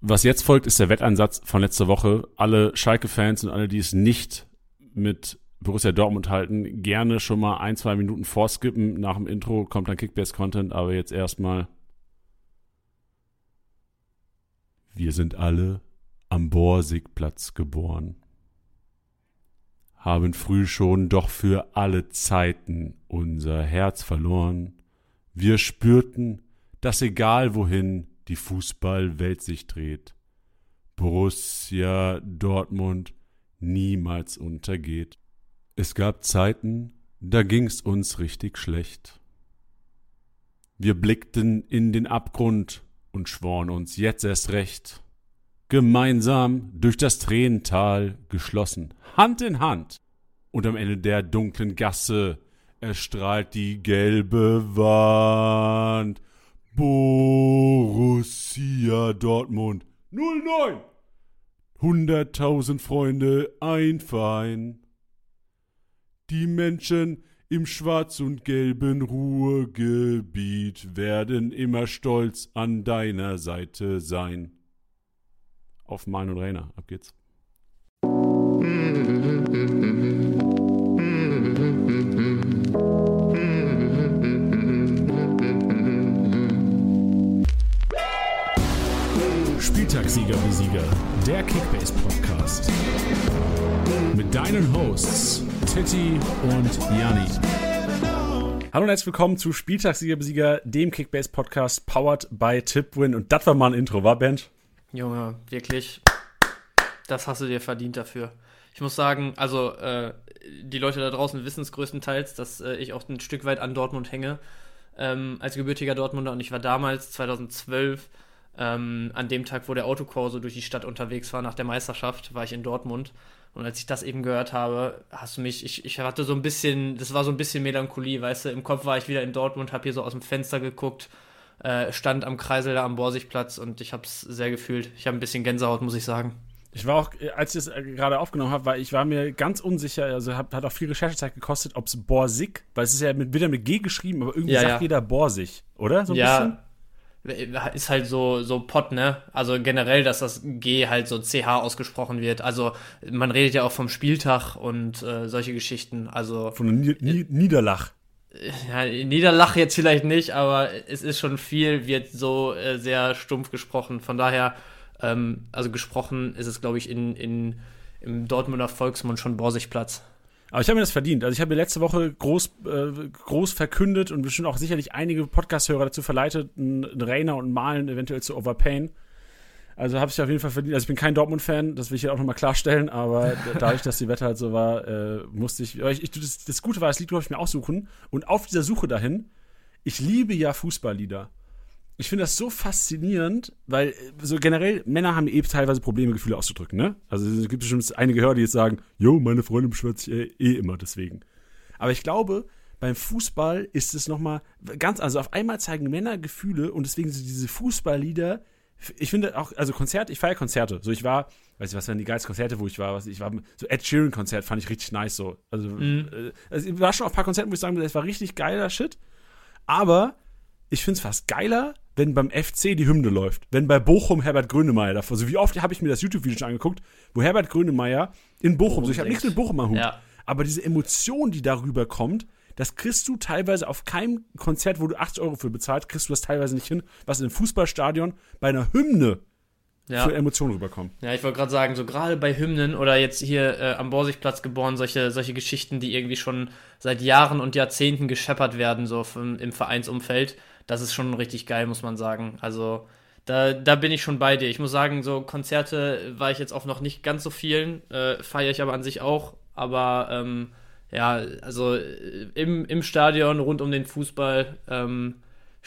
Was jetzt folgt, ist der Wetteinsatz von letzter Woche. Alle Schalke-Fans und alle, die es nicht mit Borussia Dortmund halten, gerne schon mal ein, zwei Minuten vorskippen. Nach dem Intro kommt dann Kickbase-Content, aber jetzt erstmal. Wir sind alle am Borsigplatz geboren, haben früh schon doch für alle Zeiten unser Herz verloren. Wir spürten, dass egal wohin die Fußballwelt sich dreht, Borussia Dortmund niemals untergeht. Es gab Zeiten, da ging's uns richtig schlecht. Wir blickten in den Abgrund und schworen uns jetzt erst recht, gemeinsam durch das Tränental geschlossen, Hand in Hand, und am Ende der dunklen Gasse erstrahlt die gelbe Wand. Borussia Dortmund 09. Hunderttausend Freunde, ein Verein. Die Menschen im schwarz und gelben Ruhrgebiet werden immer stolz an deiner Seite sein. Auf Main und Rainer, ab geht's. Spieltagssieger Besieger, der Kickbase Podcast. Mit deinen Hosts Titti und Janni. Hallo und herzlich willkommen zu Spieltagssieger Besieger, dem Kickbase Podcast, powered by Tipwin. Und das war mal ein Intro, war Band? Junge, wirklich, das hast du dir verdient dafür. Ich muss sagen, also äh, die Leute da draußen wissen es größtenteils, dass äh, ich auch ein Stück weit an Dortmund hänge. Ähm, als gebürtiger Dortmunder und ich war damals, 2012, ähm, an dem Tag, wo der Autokorso durch die Stadt unterwegs war nach der Meisterschaft, war ich in Dortmund. Und als ich das eben gehört habe, hast du mich, ich, ich hatte so ein bisschen, das war so ein bisschen Melancholie, weißt du, im Kopf war ich wieder in Dortmund, hab hier so aus dem Fenster geguckt, äh, stand am Kreisel da am Borsigplatz und ich hab's sehr gefühlt. Ich habe ein bisschen Gänsehaut, muss ich sagen. Ich war auch, als ich das äh, gerade aufgenommen habe, weil ich war mir ganz unsicher, also hab, hat auch viel Recherchezeit gekostet, ob es Borsig, weil es ist ja mit, wieder mit G geschrieben, aber irgendwie Ja, sagt ja. jeder Borsig, oder? So ein ja, bisschen? Ist halt so, so Pott, ne? Also generell, dass das G halt so CH ausgesprochen wird. Also man redet ja auch vom Spieltag und äh, solche Geschichten. Also Von Ni Ni Niederlach. ja, Niederlach jetzt vielleicht nicht, aber es ist schon viel, wird so äh, sehr stumpf gesprochen. Von daher, ähm, also gesprochen ist es, glaube ich, in, in, im Dortmunder Volksmund schon Borsigplatz. Aber ich habe mir das verdient. Also ich habe mir letzte Woche groß, äh, groß verkündet und bestimmt auch sicherlich einige Podcast-Hörer dazu verleitet, einen Rainer und Malen eventuell zu overpayen. Also habe ich auf jeden Fall verdient. Also ich bin kein Dortmund-Fan, das will ich hier auch nochmal klarstellen, aber dadurch, dass die Wetter halt so war, äh, musste ich, ich das, das Gute war, das Lied durfte ich mir aussuchen und auf dieser Suche dahin, ich liebe ja Fußballlieder. Ich finde das so faszinierend, weil äh, so generell Männer haben eh teilweise Probleme, Gefühle auszudrücken, ne? Also es gibt bestimmt einige Hörer, die jetzt sagen, jo, meine Freundin beschwert sich eh, eh immer deswegen. Aber ich glaube, beim Fußball ist es nochmal ganz, also auf einmal zeigen Männer Gefühle und deswegen sind diese Fußballlieder, ich finde auch, also Konzerte, ich feiere Konzerte. So, ich war, weiß ich, was waren die geilsten Konzerte, wo ich war, was ich war, so Ed Sheeran Konzert fand ich richtig nice so. Also, äh, also ich war schon auf ein paar Konzerten, wo ich sagen würde, das war richtig geiler Shit. Aber ich finde es fast geiler, wenn beim FC die Hymne läuft. Wenn bei Bochum Herbert Grönemeyer davor. So wie oft habe ich mir das YouTube-Video schon angeguckt, wo Herbert Grönemeyer in Bochum, so ich habe nichts mit Bochum am Hut, Ja. aber diese Emotion, die darüber kommt, das kriegst du teilweise auf keinem Konzert, wo du 80 Euro für bezahlt, kriegst du das teilweise nicht hin, was in einem Fußballstadion bei einer Hymne Ja. für Emotionen rüberkommt. Ja, ich wollte gerade sagen, so gerade bei Hymnen oder jetzt hier äh, am Borsigplatz geboren, solche, solche Geschichten, die irgendwie schon seit Jahren und Jahrzehnten gescheppert werden, so vom, im Vereinsumfeld, das ist schon richtig geil, muss man sagen. Also da, da bin ich schon bei dir. Ich muss sagen, so Konzerte war ich jetzt auch noch nicht ganz so vielen, äh, feiere ich aber an sich auch, aber ähm, ja, also äh, im, im Stadion rund um den Fußball, ähm,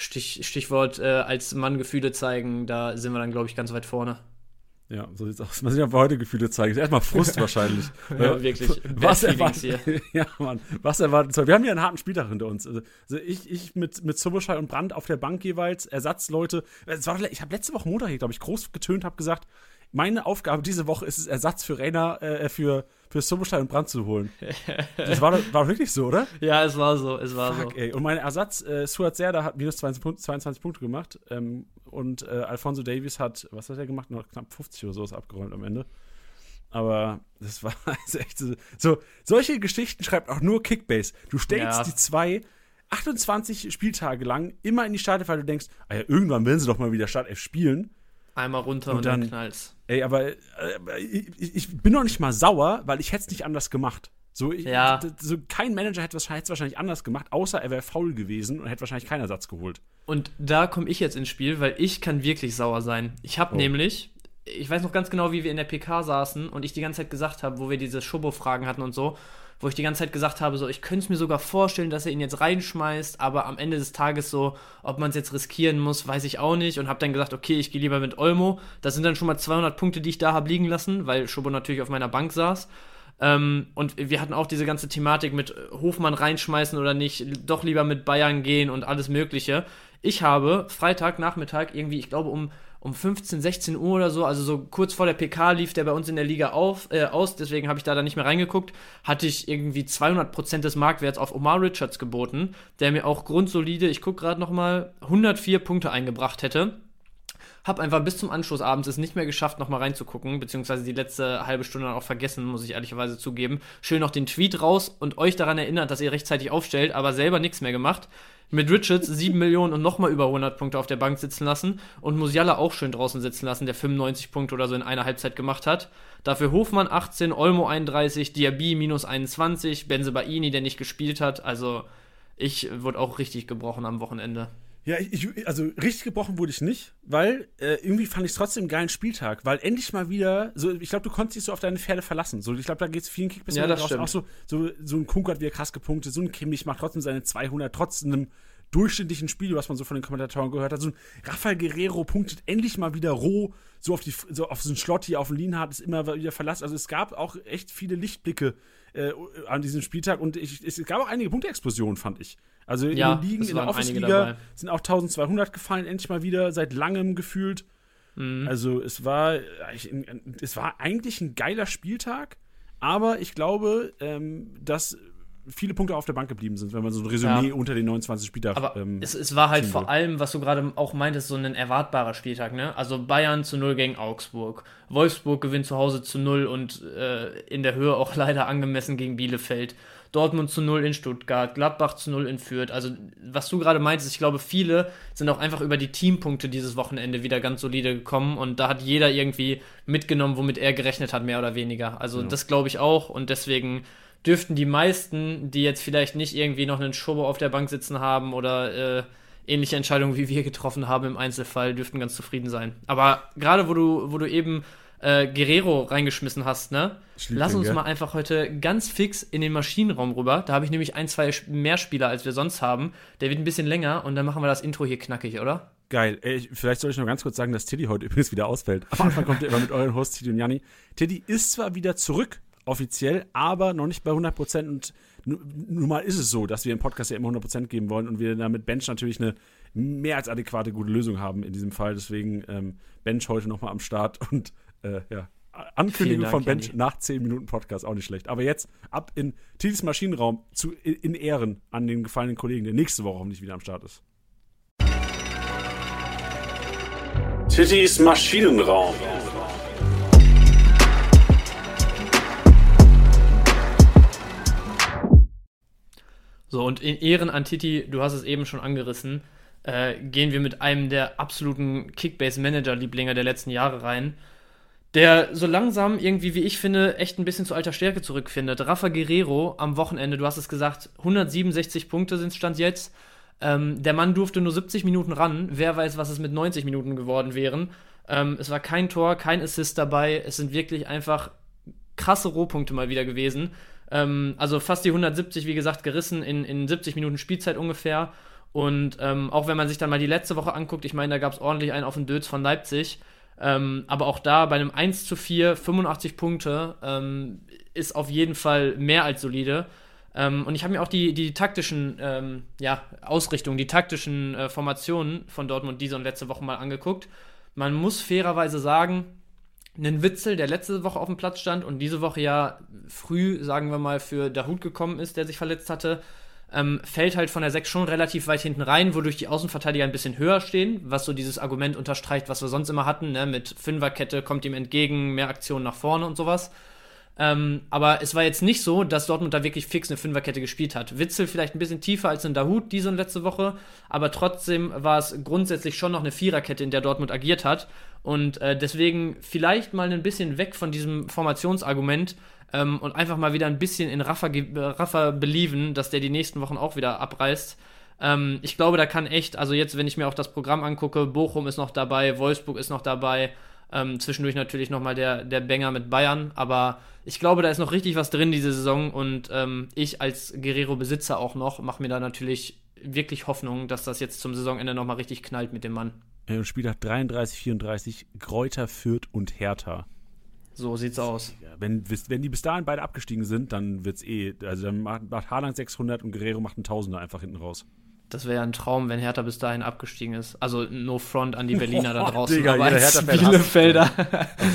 Stich, Stichwort äh, als Mann Gefühle zeigen, da sind wir dann, glaube ich, ganz weit vorne. Ja, so sieht's aus. Man sieht ja heute Gefühle zeigen. Erstmal Frust wahrscheinlich. Ja, wirklich. Was erwartet, ja, Mann. Was erwartet soll. Wir haben hier einen harten Spieltag hinter uns. Also also ich, ich mit, mit Soboschei und Brandt auf der Bank jeweils, Ersatzleute. Es war, ich habe letzte Woche Montag hier, glaube ich, groß getönt, habe gesagt, meine Aufgabe diese Woche ist es, Ersatz für Rainer, äh, für für Soboschlei und Brand zu holen. Das war, war wirklich so, oder? Ja, es war so, es war Fuck, so. ey. Und mein Ersatz, äh, Suat Serda hat minus 22, Punk- 22 Punkte gemacht. Ähm, und äh, Alfonso Davies hat, was hat er gemacht? Noch knapp 50 oder so abgeräumt am Ende. Aber das war also echt so, so. Solche Geschichten schreibt auch nur Kickbase. Du stellst Ja. die zwei 28 Spieltage lang immer in die Startelf, weil du denkst, ah ja, irgendwann werden sie doch mal wieder Startelf spielen. Einmal runter Und und, dann dann- knallt's. Ey, aber äh, ich, ich bin noch nicht mal sauer, weil ich hätte es nicht anders gemacht. So, ich, Ja. so kein Manager hätte es wahrscheinlich anders gemacht, außer er wäre faul gewesen und hätte wahrscheinlich keinen Ersatz geholt. Und da komme ich jetzt ins Spiel, weil ich kann wirklich sauer sein. Ich habe Oh. nämlich, ich weiß noch ganz genau, wie wir in der PK saßen und ich die ganze Zeit gesagt habe, wo wir diese Schobo-Fragen hatten und so, wo ich die ganze Zeit gesagt habe, so, ich könnte es mir sogar vorstellen, dass er ihn jetzt reinschmeißt, aber am Ende des Tages so, ob man es jetzt riskieren muss, weiß ich auch nicht und habe dann gesagt, okay, ich gehe lieber mit Olmo. Das sind dann schon mal 200 Punkte, die ich da habe liegen lassen, weil Schobo natürlich auf meiner Bank saß. Ähm, und wir hatten auch diese ganze Thematik mit äh, Hofmann reinschmeißen oder nicht, doch lieber mit Bayern gehen und alles Mögliche. Ich habe Freitagnachmittag irgendwie, ich glaube um, um 15, 16 Uhr oder so, also so kurz vor der PK lief der bei uns in der Liga auf, äh, aus, deswegen habe ich da dann nicht mehr reingeguckt, hatte ich irgendwie 200% des Marktwerts auf Omar Richards geboten, der mir auch grundsolide, ich gucke gerade nochmal, 104 Punkte eingebracht hätte. Hab einfach bis zum Anschluss abends es nicht mehr geschafft, nochmal reinzugucken, beziehungsweise die letzte halbe Stunde dann auch vergessen, muss ich ehrlicherweise zugeben. Schön noch den Tweet raus und euch daran erinnert, dass ihr rechtzeitig aufstellt, aber selber nichts mehr gemacht. Mit Richards 7 Millionen und nochmal über 100 Punkte auf der Bank sitzen lassen und Musiala auch schön draußen sitzen lassen, der 95 Punkte oder so in einer Halbzeit gemacht hat. Dafür Hofmann 18, Olmo 31, Diaby minus 21, Benzebaini, der nicht gespielt hat. Also ich wurde auch richtig gebrochen am Wochenende. Ja, ich, also richtig gebrochen wurde ich nicht, weil äh, irgendwie fand ich es trotzdem einen geilen Spieltag, weil endlich mal wieder, so, ich glaube, du konntest dich so auf deine Pferde verlassen. So, ich glaube, da geht es vielen Kickbiss Ja, stimmt. auch so, so, so ein Kunku hat wieder krass gepunktet, so ein Kimmich macht trotzdem seine 200, trotz einem durchschnittlichen Spiel, was man so von den Kommentatoren gehört hat. So ein Rafael Guerrero punktet endlich mal wieder roh, so auf, die, so auf so einen Schlotti, auf den Lienhardt ist immer wieder verlassen. Also es gab auch echt viele Lichtblicke äh, an diesem Spieltag und ich, es gab auch einige Punktexplosionen, fand ich. Also in Ja, den Ligen, in der Office-Liga sind auch 1200 gefallen, endlich mal wieder, seit langem gefühlt. Mhm. Also es war, ich- es war eigentlich ein geiler Spieltag, aber ich glaube, ähm, dass viele Punkte auf der Bank geblieben sind, wenn man so ein Resümee Ja. unter den 29 Spieltag Aber ähm, es, es war halt vor allem, was du gerade auch meintest, so ein erwartbarer Spieltag, ne? Also Bayern zu 0 gegen Augsburg. Wolfsburg gewinnt zu Hause zu 0 und äh, in der Höhe auch leider angemessen gegen Bielefeld. Dortmund zu 0 in Stuttgart, Gladbach zu 0 in Fürth. Also, was du gerade meintest, ich glaube, viele sind auch einfach über die Teampunkte dieses Wochenende wieder ganz solide gekommen und da hat jeder irgendwie mitgenommen, womit er gerechnet hat, mehr oder weniger. Also, Ja. das glaube ich auch und deswegen dürften die meisten, die jetzt vielleicht nicht irgendwie noch einen Schobo auf der Bank sitzen haben oder äh, ähnliche Entscheidungen wie wir getroffen haben im Einzelfall, dürften ganz zufrieden sein. Aber gerade wo du, wo du eben äh, Guerrero reingeschmissen hast, ne? Lass uns mal einfach heute ganz fix in den Maschinenraum rüber. Da habe ich nämlich ein, zwei mehr Spieler, als wir sonst haben. Der wird ein bisschen länger und dann machen wir das Intro hier knackig, oder? Geil. Ey, ich- vielleicht soll ich noch ganz kurz sagen, dass Tiddy heute übrigens wieder ausfällt. Am Anfang kommt ihr immer mit euren Hosts Tiddy und Janni. Tiddy ist zwar wieder zurück, offiziell, aber noch nicht bei 100% und nu- nun mal ist es so, dass wir im Podcast ja immer 100% geben wollen und wir da mit Bench natürlich eine mehr als adäquate gute Lösung haben in diesem Fall. Deswegen ähm, Bench heute nochmal am Start und äh, ja. Ankündigung Dank, von Bench Janni. nach 10 Minuten Podcast, auch nicht schlecht. Aber jetzt ab in Tiddys Maschinenraum zu, in, in Ehren an den gefallenen Kollegen, der nächste Woche hoffentlich wieder am Start ist. Tittys Maschinenraum. So, und in Ehren an Titi, du hast es eben schon angerissen, äh, gehen wir mit einem der absoluten Kickbase-Manager-Lieblinge der letzten Jahre rein, der so langsam irgendwie, wie ich finde, echt ein bisschen zu alter Stärke zurückfindet. Rafa Guerrero am Wochenende, du hast es gesagt, 167 Punkte sind Stand jetzt. Ähm, der Mann durfte nur 70 Minuten ran. Wer weiß, was es mit 90 Minuten geworden wären. Ähm, es war kein Tor, kein Assist dabei. Es sind wirklich einfach krasse Rohpunkte mal wieder gewesen. Ähm, also fast die 170, wie gesagt, gerissen in, in 70 Minuten Spielzeit ungefähr. Und ähm, auch wenn man sich dann mal die letzte Woche anguckt, ich meine, da gab es ordentlich einen auf den Dötz von Leipzig. Ähm, aber auch da bei einem 1 zu 4, 85 Punkte, ähm, ist auf jeden Fall mehr als solide. Ähm, und ich habe mir auch die, die taktischen ähm, ja, Ausrichtungen, die taktischen äh, Formationen von Dortmund diese und letzte Woche mal angeguckt. Man muss fairerweise sagen, einen Witzel, der letzte Woche auf dem Platz stand und diese Woche ja früh, sagen wir mal, für Dahut gekommen ist, der sich verletzt hatte, ähm, fällt halt von der 6 schon relativ weit hinten rein, wodurch die Außenverteidiger ein bisschen höher stehen, was so dieses Argument unterstreicht, was wir sonst immer hatten, ne? mit Fünferkette kommt ihm entgegen, mehr Aktionen nach vorne und sowas. Ähm, aber es war jetzt nicht so, dass Dortmund da wirklich fix eine Fünferkette gespielt hat. Witzel vielleicht ein bisschen tiefer als in Dahut diese und letzte Woche, aber trotzdem war es grundsätzlich schon noch eine Viererkette, in der Dortmund agiert hat. Und äh, deswegen vielleicht mal ein bisschen weg von diesem Formationsargument ähm, und einfach mal wieder ein bisschen in Rafa, Rafa believen, dass der die nächsten Wochen auch wieder abreißt. Ähm, ich glaube, da kann echt, also jetzt, wenn ich mir auch das Programm angucke, Bochum ist noch dabei, Wolfsburg ist noch dabei, ähm, zwischendurch natürlich nochmal der, der Banger mit Bayern, aber ich glaube, da ist noch richtig was drin diese Saison und ähm, ich als Guerrero-Besitzer auch noch mache mir da natürlich wirklich Hoffnung, dass das jetzt zum Saisonende nochmal richtig knallt mit dem Mann. Ja, Spieltag 33, 34, Kräuter, Fürth und Hertha. So sieht's aus. Wenn, wenn die bis dahin beide abgestiegen sind, dann wird's eh, also dann macht, macht Haaland 600 und Guerrero macht einen Tausender einfach hinten raus. Das wäre ja ein Traum, wenn Hertha bis dahin abgestiegen ist. Also no front an die Berliner da draußen. Digga, aber als Bielefelder,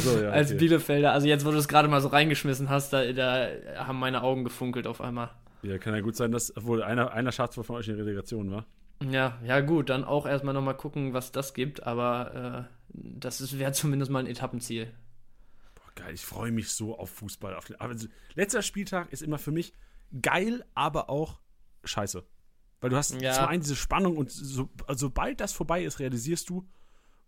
so, ja, als okay. Bielefelder, also jetzt, wo du es gerade mal so reingeschmissen hast, da, da, haben meine Augen gefunkelt auf einmal. Ja, kann ja gut sein, dass wohl einer, einer schafft von euch in der Relegation war. Ja, ja gut, dann auch erstmal nochmal gucken, was das gibt, aber äh, das wäre zumindest mal ein Etappenziel. Boah, geil, ich freue mich so auf Fußball. Auf den, also, letzter Spieltag ist immer für mich geil, aber auch scheiße. Weil du hast ja. zum einen diese Spannung und so, also sobald das vorbei ist, realisierst du,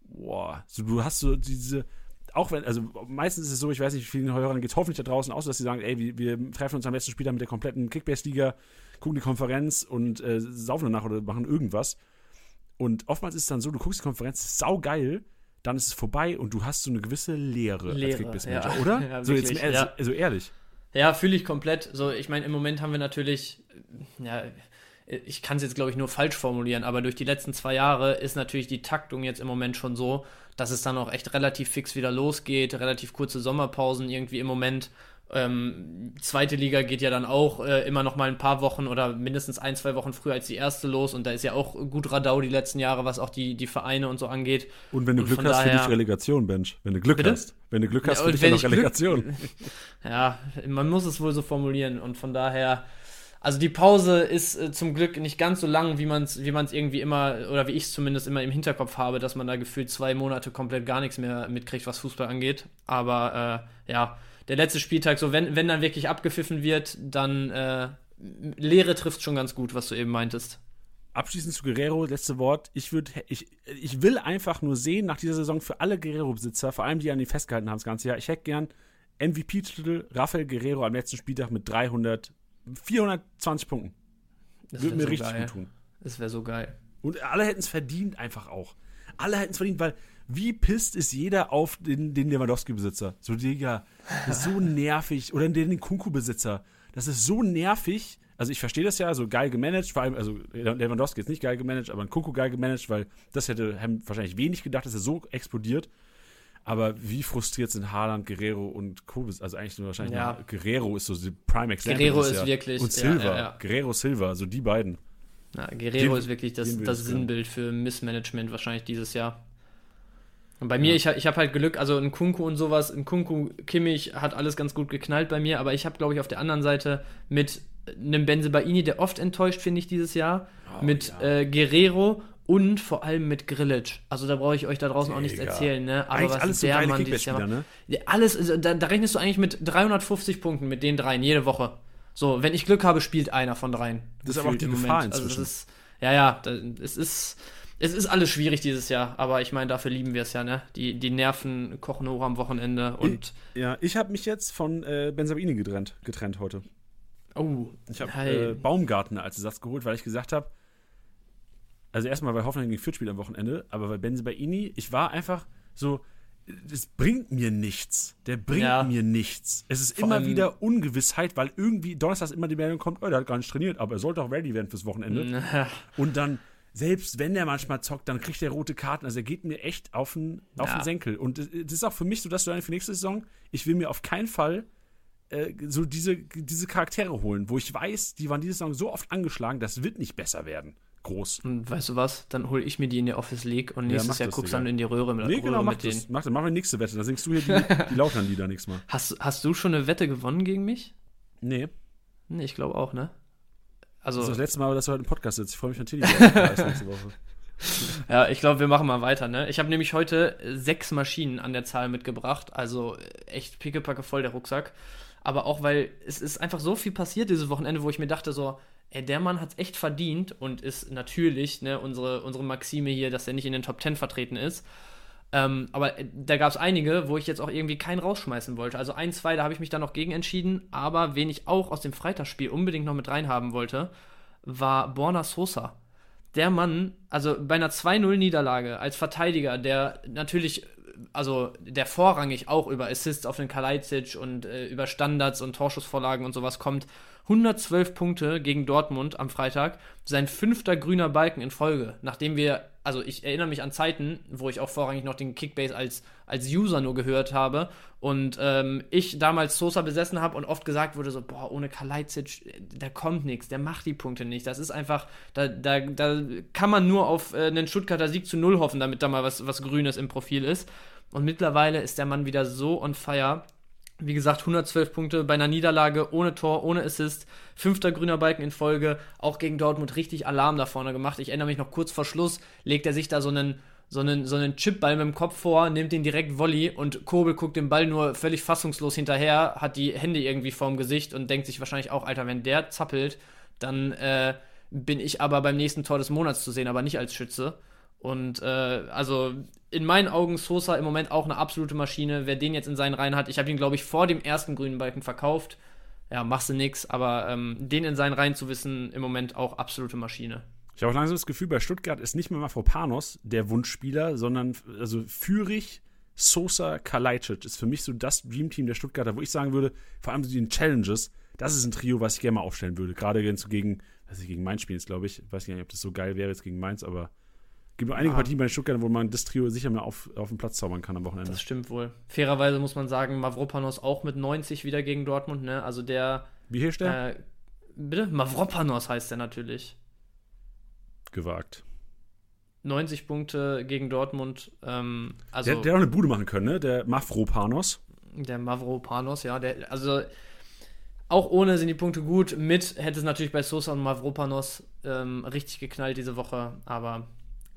boah, so, du hast so diese, auch wenn, also meistens ist es so, ich weiß nicht, wie vielen Hörern geht es hoffentlich da draußen aus, dass sie sagen, ey, wir, wir treffen uns am letzten Spieltag mit der kompletten Kickbase-Liga, gucken die Konferenz und äh, saufen danach oder machen irgendwas. Und oftmals ist es dann so, du guckst die Konferenz, saugeil, dann ist es vorbei und du hast so eine gewisse Leere, Leere als Kickbase-Manager, ja. oder? Ja, so jetzt ja. so ehrlich. Ja, fühle ich komplett. So, ich meine, im Moment haben wir natürlich, ja, ich kann es jetzt, glaube ich, nur falsch formulieren, aber durch die letzten zwei Jahre ist natürlich die Taktung jetzt im Moment schon so, dass es dann auch echt relativ fix wieder losgeht, relativ kurze Sommerpausen irgendwie im Moment. Ähm, zweite Liga geht ja dann auch äh, immer noch mal ein paar Wochen oder mindestens ein, zwei Wochen früher als die erste los und da ist ja auch gut Radau die letzten Jahre, was auch die, die Vereine und so angeht. Und wenn du und Glück hast, daher, für dich Relegation, Bench. Wenn du Glück Bitte? hast. Wenn du Glück hast, ja, für dich ja noch Relegation. Glück, ja, man muss es wohl so formulieren und von daher also die Pause ist äh, zum Glück nicht ganz so lang, wie man es wie man's irgendwie immer, oder wie ich es zumindest immer im Hinterkopf habe, dass man da gefühlt zwei Monate komplett gar nichts mehr mitkriegt, was Fußball angeht. Aber äh, ja, der letzte Spieltag, so wenn, wenn dann wirklich abgepfiffen wird, dann äh, Lehre trifft schon ganz gut, was du eben meintest. Abschließend zu Guerrero, letzte Wort. Ich, würd, ich, ich will einfach nur sehen, nach dieser Saison für alle Guerrero-Besitzer, vor allem die an die festgehalten haben das ganze Jahr, ich hätte gern MVP-Titel Rafael Guerrero am letzten Spieltag mit 300 420 Punkten. Das Würde mir so richtig geil. gut tun. Das wäre so geil. Und alle hätten es verdient, einfach auch. Alle hätten es verdient, weil wie pisst ist jeder auf den, den Lewandowski-Besitzer? So, Digga, das ist so nervig. Oder den, den Kunku-Besitzer. Das ist so nervig. Also, ich verstehe das ja, so geil gemanagt, vor allem, also Lewandowski ist nicht geil gemanagt, aber ein Kunku geil gemanagt, weil das hätte haben wahrscheinlich wenig gedacht, dass er so explodiert. Aber wie frustriert sind Haaland, Guerrero und Kobis? Also eigentlich nur wahrscheinlich ja. Guerrero ist so die Prime Example. Guerrero ist ja. wirklich. Und Silva. Ja, ja, Guerrero, Silva, so die beiden. Ja, Guerrero den, ist wirklich das, das Sinnbild für Missmanagement wahrscheinlich dieses Jahr. Und bei mir, ich, ich habe halt Glück, also ein Kunku und sowas, ein Kunku, Kimmich hat alles ganz gut geknallt bei mir, aber ich habe, glaube ich, auf der anderen Seite mit einem Benzebaini, der oft enttäuscht, finde ich, dieses Jahr, oh, mit äh, Guerrero und vor allem mit Grillage. Also da brauche ich euch da draußen Digga. auch nichts erzählen, ne? Aber eigentlich was alles der so Mann dieses Jahr ne? Alles, also da, da, rechnest du eigentlich mit 350 Punkten mit den dreien jede Woche. So, wenn ich Glück habe, spielt einer von dreien. Das ist aber auch die Gefahr inzwischen. Also das ist, ja, ja, das, es ist, es ist alles schwierig dieses Jahr, aber ich meine, dafür lieben wir es ja, ne? Die, die Nerven kochen hoch am Wochenende und. Ich, ja, ich habe mich jetzt von äh, Benzabini getrennt, getrennt heute. Oh, ich habe äh, Baumgartner als Ersatz geholt, weil ich gesagt habe, also erstmal, weil Hoffenheim gegen Fürth spielt am Wochenende, aber bei Benzibaini, ich war einfach so, das bringt mir nichts. Der bringt ja. mir nichts. Es ist Vor immer wieder Ungewissheit, weil irgendwie donnerstags immer die Meldung kommt, oh, der hat gar nicht trainiert, aber er sollte auch ready werden fürs Wochenende. Und dann, selbst wenn der manchmal zockt, dann kriegt er rote Karten. Also er geht mir echt auf den, auf ja. den Senkel. Und das ist auch für mich so, dass du dann für nächste Saison, ich will mir auf keinen Fall äh, so diese, diese Charaktere holen, wo ich weiß, die waren diese Saison so oft angeschlagen, das wird nicht besser werden groß. Und weißt du was? Dann hole ich mir die in der Office League und nächstes mach Jahr das, guckst du dann in die Röhre mit, Nee, genau, mach das. Mach das. Machen wir die nächste Wette. Da singst du hier die, die Lautern-Lieder nächstes Mal. Hast, hast du schon eine Wette gewonnen gegen mich? Nee. Nee, ich glaube auch, ne? Das Also, ist das letzte Mal, dass du heute im Podcast sitzt. Ich freue mich natürlich auf nächste Woche. ja, ich glaube, wir machen mal weiter, ne? Ich habe nämlich heute äh, sechs Maschinen an der Zahl mitgebracht, also äh, echt pickepacke voll der Rucksack. Aber auch, weil es ist einfach so viel passiert dieses Wochenende, wo ich mir dachte so, ey, der Mann hat's echt verdient und ist natürlich, ne, unsere, unsere Maxime hier, dass er nicht in den Top 10 vertreten ist. Ähm, aber äh, da gab es einige, wo ich jetzt auch irgendwie keinen rausschmeißen wollte. Also ein, zwei, da habe ich mich dann noch gegen entschieden. Aber wen ich auch aus dem Freitagsspiel unbedingt noch mit reinhaben wollte, war Borna Sosa. Der Mann, also bei einer 2-0-Niederlage als Verteidiger, der natürlich, also der vorrangig auch über Assists auf den Kalajdzic und äh, über Standards und Torschussvorlagen und sowas kommt, 112 Punkte gegen Dortmund am Freitag, sein fünfter grüner Balken in Folge, nachdem wir, also ich erinnere mich an Zeiten, wo ich auch vorrangig noch den Kickbase als, als User nur gehört habe. Und ähm, ich damals Sosa besessen habe und oft gesagt wurde so, boah, ohne Kalajdzic, da kommt nichts, der macht die Punkte nicht, das ist einfach, da, da, da kann man nur auf äh, einen Stuttgarter Sieg zu Null hoffen, damit da mal was, was Grünes im Profil ist. Und mittlerweile ist der Mann wieder so on fire, wie gesagt, 112 Punkte bei einer Niederlage, ohne Tor, ohne Assist. Fünfter grüner Balken in Folge. Auch gegen Dortmund richtig Alarm da vorne gemacht. Ich erinnere mich noch kurz vor Schluss, legt er sich da so einen, so einen, so einen Chipball mit dem Kopf vor, nimmt den direkt Volley und Kobel guckt dem Ball nur völlig fassungslos hinterher, hat die Hände irgendwie vorm Gesicht und denkt sich wahrscheinlich auch, Alter, wenn der zappelt, dann äh, bin ich aber beim nächsten Tor des Monats zu sehen, aber nicht als Schütze. Und äh, also in meinen Augen Sosa im Moment auch eine absolute Maschine. Wer den jetzt in seinen Reihen hat, ich habe ihn, glaube ich, vor dem ersten grünen Balken verkauft. Ja, machst du nix, aber ähm, den in seinen Reihen zu wissen, im Moment auch absolute Maschine. Ich habe auch langsam das Gefühl, bei Stuttgart ist nicht mehr Mafropanos der Wunschspieler, sondern also Fürich, Sosa, Kalajdzic ist für mich so das Dreamteam der Stuttgarter, wo ich sagen würde, vor allem so den Challenges, das ist ein Trio, was ich gerne mal aufstellen würde. Gerade wenn es gegen, ich, gegen Mainz spielen ist, glaube. Ich weiß nicht, ob das so geil wäre jetzt gegen Mainz, aber gibt einige Ja. Partien bei Stuttgart, wo man das Trio sicher mal auf, auf den Platz zaubern kann am Wochenende. Das stimmt wohl. Fairerweise muss man sagen, Mavropanos auch mit 90 wieder gegen Dortmund, ne? Also der, Wie hier steht? äh, bitte? Mavropanos heißt der natürlich. Gewagt. 90 Punkte gegen Dortmund. Ähm, also der, der auch eine Bude machen können, ne? Der Mafropanos. Der Mavropanos, ja, der, also auch ohne sind die Punkte gut. Mit hätte es natürlich bei Sosa und Mavropanos ähm, richtig geknallt diese Woche, aber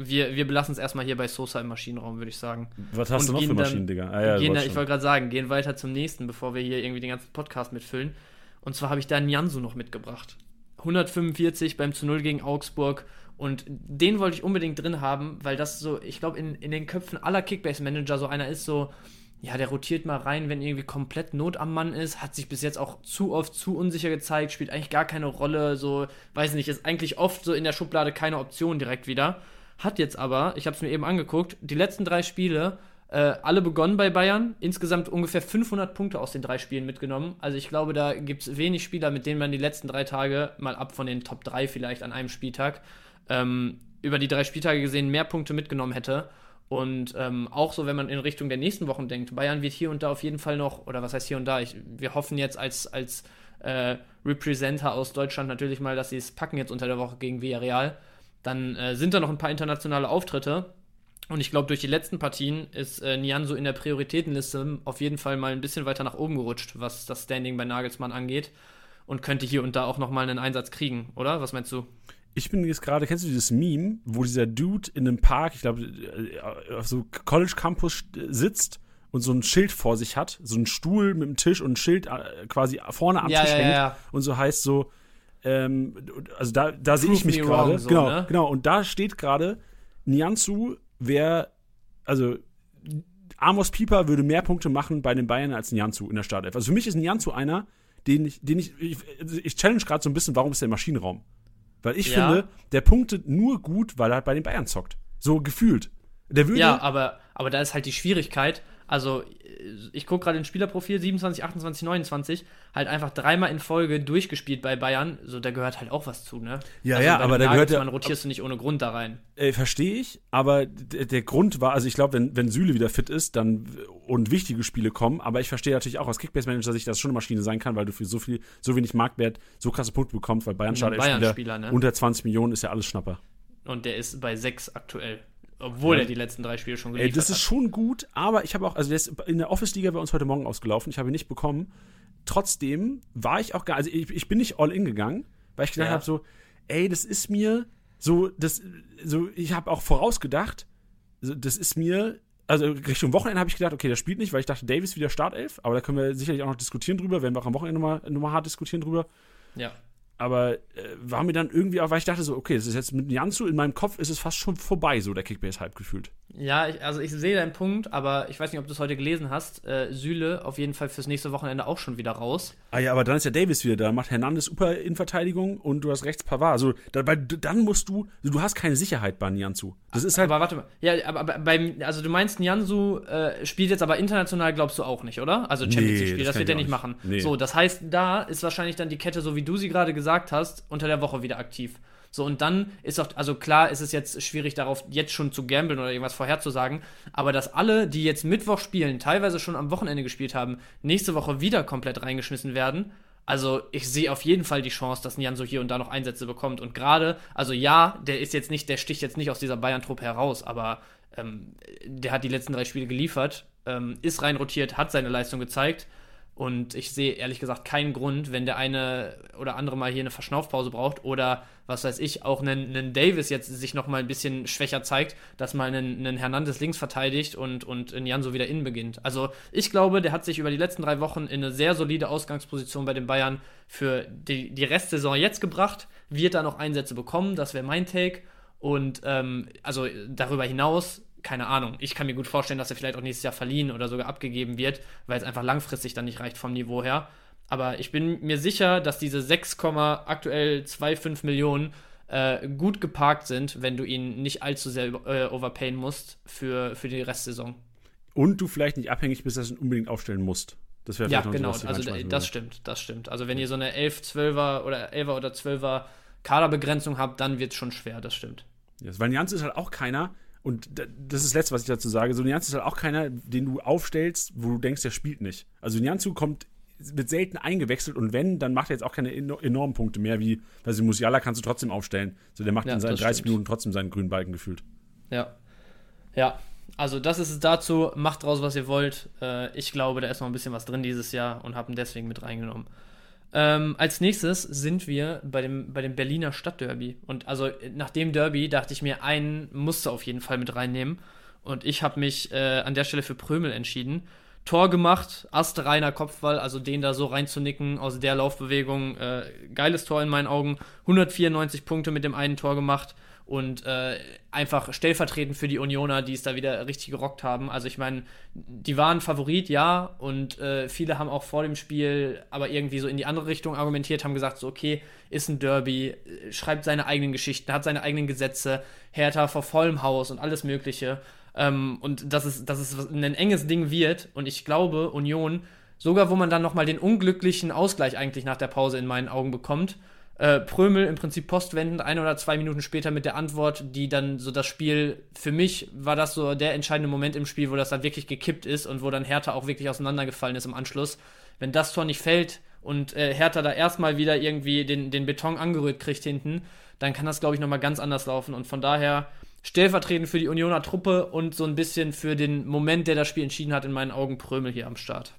wir, wir belassen es erstmal hier bei Sosa im Maschinenraum, würde ich sagen. Was hast Und du noch für dann- Maschinen, Digga? Ah, ja, gehen da, ich wollte gerade sagen, gehen weiter zum nächsten, bevor wir hier irgendwie den ganzen Podcast mitfüllen. Und zwar habe ich da Nyansu noch mitgebracht. 145 beim zu 0 gegen Augsburg. Und den wollte ich unbedingt drin haben, weil das so, ich glaube, in, in den Köpfen aller Kickbase-Manager so einer ist, so, ja, der rotiert mal rein, wenn irgendwie komplett Not am Mann ist, hat sich bis jetzt auch zu oft zu unsicher gezeigt, spielt eigentlich gar keine Rolle, so, weiß nicht, ist eigentlich oft so in der Schublade keine Option direkt wieder. Hat jetzt aber, ich habe es mir eben angeguckt, die letzten drei Spiele äh, alle begonnen bei Bayern, insgesamt ungefähr 500 Punkte aus den drei Spielen mitgenommen. Also ich glaube, da gibt es wenig Spieler, mit denen man die letzten drei Tage, mal ab von den Top 3 vielleicht an einem Spieltag, ähm, über die drei Spieltage gesehen mehr Punkte mitgenommen hätte. Und ähm, auch so, wenn man in Richtung der nächsten Wochen denkt, Bayern wird hier und da auf jeden Fall noch, oder was heißt hier und da, ich, wir hoffen jetzt als, als äh, Representer aus Deutschland natürlich mal, dass sie es packen jetzt unter der Woche gegen Villarreal. Dann äh, sind da noch ein paar internationale Auftritte. Und ich glaube, durch die letzten Partien ist äh, Nianso in der Prioritätenliste auf jeden Fall mal ein bisschen weiter nach oben gerutscht, was das Standing bei Nagelsmann angeht. Und könnte hier und da auch nochmal einen Einsatz kriegen, oder? Was meinst du? Ich bin jetzt gerade, kennst du dieses Meme, wo dieser Dude in einem Park, ich glaube, auf so College Campus sitzt und so ein Schild vor sich hat, so ein Stuhl mit einem Tisch und ein Schild äh, quasi vorne am Ja, Tisch ja, hängt ja. und so heißt so, ähm, also da, da sehe ich mich gerade. so, genau, ne? genau. Und da steht gerade, Nianzu wäre, also Amos Pieper würde mehr Punkte machen bei den Bayern als Nianzu in der Startelf. Also für mich ist Nianzu einer, den ich, den ich, ich, ich challenge gerade so ein bisschen, warum ist der im Maschinenraum? Weil ich Ja. finde, der punktet nur gut, weil er halt bei den Bayern zockt. So gefühlt. Der würde. Ja, aber, aber da ist halt die Schwierigkeit. Also, ich gucke gerade ins Spielerprofil 27, 28, 29, halt einfach dreimal in Folge durchgespielt bei Bayern. So, da gehört halt auch was zu, ne? Ja, also ja, aber da gehört ja- rotierst du nicht ohne Grund da rein. Äh, Verstehe ich, aber der Grund war, also ich glaube, wenn, wenn Süle wieder fit ist, dann und wichtige Spiele kommen, aber ich verstehe natürlich auch aus Kickbase-Manager Sicht, dass es schon eine Maschine sein kann, weil du für so viel, so wenig Marktwert so krasse Punkte bekommst, weil Bayern Ein Startelf Bayern-Spieler, ne? unter 20 Millionen ist ja alles Schnapper. und der ist bei 6 aktuell. Obwohl ja. er die letzten drei Spiele schon geliefert hat. Das ist schon gut, aber ich habe auch, also der ist in der Office-Liga bei uns heute Morgen ausgelaufen, ich habe ihn nicht bekommen. Trotzdem war ich auch gar, also ich, ich bin nicht all in gegangen, weil ich gedacht ja. habe so, ey, das ist mir so, das, so, ich habe auch vorausgedacht, das ist mir also Richtung Wochenende habe ich gedacht, okay, der spielt nicht, weil ich dachte, Davis wieder Startelf, aber da können wir sicherlich auch noch diskutieren drüber, werden wir auch am Wochenende nochmal noch mal hart diskutieren drüber. Ja aber äh, war mir dann irgendwie auch, weil ich dachte so, okay, das ist jetzt mit Janzu, in meinem Kopf ist es fast schon vorbei, so der Kickbase-Hype gefühlt. Ja, ich, also ich sehe deinen Punkt, aber ich weiß nicht, ob du es heute gelesen hast. Äh, Süle auf jeden Fall fürs nächste Wochenende auch schon wieder raus. Ah ja, aber dann ist ja Davis wieder da, macht Hernandez super in Verteidigung und du hast rechts Pavard. Also da, bei, dann musst du, du hast keine Sicherheit bei Nianzu. Das ist halt. Aber warte mal, ja, aber beim, also du meinst, Nianzu äh, spielt jetzt aber international, glaubst du auch nicht, oder? Also Champions League spiel das, das wird er nicht machen. Nee. So, das heißt, da ist wahrscheinlich dann die Kette, so wie du sie gerade gesagt hast, unter der Woche wieder aktiv. So, und dann ist auch, also klar ist es jetzt schwierig darauf, jetzt schon zu gambeln oder irgendwas vorherzusagen, aber dass alle, die jetzt Mittwoch spielen, teilweise schon am Wochenende gespielt haben, nächste Woche wieder komplett reingeschmissen werden. Also ich sehe auf jeden Fall die Chance, dass Nian so hier und da noch Einsätze bekommt. Und gerade, also ja, der ist jetzt nicht, der sticht jetzt nicht aus dieser Bayern-Truppe heraus, aber ähm, der hat die letzten drei Spiele geliefert, ähm, ist rein rotiert, hat seine Leistung gezeigt. Und ich sehe ehrlich gesagt keinen Grund, wenn der eine oder andere mal hier eine Verschnaufpause braucht oder was weiß ich, auch einen, einen Davis jetzt sich noch mal ein bisschen schwächer zeigt, dass mal einen, einen Hernandez links verteidigt und, und in Jan so wieder innen beginnt. Also ich glaube, der hat sich über die letzten drei Wochen in eine sehr solide Ausgangsposition bei den Bayern für die, die Restsaison jetzt gebracht, wird da noch Einsätze bekommen, das wäre mein Take. Und ähm, also darüber hinaus keine Ahnung. Ich kann mir gut vorstellen, dass er vielleicht auch nächstes Jahr verliehen oder sogar abgegeben wird, weil es einfach langfristig dann nicht reicht vom Niveau her. Aber ich bin mir sicher, dass diese 6, aktuell 2,5 Millionen äh, gut geparkt sind, wenn du ihn nicht allzu sehr äh, overpayen musst für, für die Restsaison. Und du vielleicht nicht abhängig bist, dass du ihn unbedingt aufstellen musst. Das wäre Ja, genau. So, also das stimmt, das stimmt. Also wenn ihr so eine 11, 12er oder 11er oder 12er Kaderbegrenzung habt, dann wird es schon schwer, das stimmt. Ja, weil Jans ist halt auch keiner, und das ist das Letzte, was ich dazu sage. So Nianzu ist halt auch keiner, den du aufstellst, wo du denkst, der spielt nicht. Also Nianzu kommt, wird selten eingewechselt und wenn, dann macht er jetzt auch keine enormen Punkte mehr, wie, also Musiala kannst du trotzdem aufstellen. So, der macht ja, in seinen 30 stimmt. Minuten trotzdem seinen grünen Balken gefühlt. Ja. Ja. Also das ist es dazu. Macht draus, was ihr wollt. Äh, ich glaube, da ist noch ein bisschen was drin dieses Jahr und habe ihn deswegen mit reingenommen. Ähm, als nächstes sind wir bei dem, bei dem Berliner Stadtderby. Und also nach dem Derby dachte ich mir, einen musste auf jeden Fall mit reinnehmen. Und ich habe mich äh, an der Stelle für Prömel entschieden. Tor gemacht, astreiner Kopfball, also den da so reinzunicken aus der Laufbewegung. Äh, geiles Tor in meinen Augen. 194 Punkte mit dem einen Tor gemacht und äh, einfach stellvertretend für die Unioner, die es da wieder richtig gerockt haben. Also ich meine, die waren Favorit, ja, und äh, viele haben auch vor dem Spiel aber irgendwie so in die andere Richtung argumentiert, haben gesagt, so okay, ist ein Derby, äh, schreibt seine eigenen Geschichten, hat seine eigenen Gesetze, Hertha vor vollem Haus und alles Mögliche. Ähm, und dass es, dass es ein enges Ding wird. Und ich glaube, Union, sogar wo man dann nochmal den unglücklichen Ausgleich eigentlich nach der Pause in meinen Augen bekommt, äh, Prömel im Prinzip postwendend, ein oder zwei Minuten später mit der Antwort, die dann so das Spiel, für mich war das so der entscheidende Moment im Spiel, wo das dann wirklich gekippt ist und wo dann Hertha auch wirklich auseinandergefallen ist im Anschluss. Wenn das Tor nicht fällt und äh, Hertha da erstmal wieder irgendwie den, den Beton angerührt kriegt hinten, dann kann das, glaube ich, nochmal ganz anders laufen. Und von daher stellvertretend für die Unioner Truppe und so ein bisschen für den Moment, der das Spiel entschieden hat, in meinen Augen Prömel hier am Start.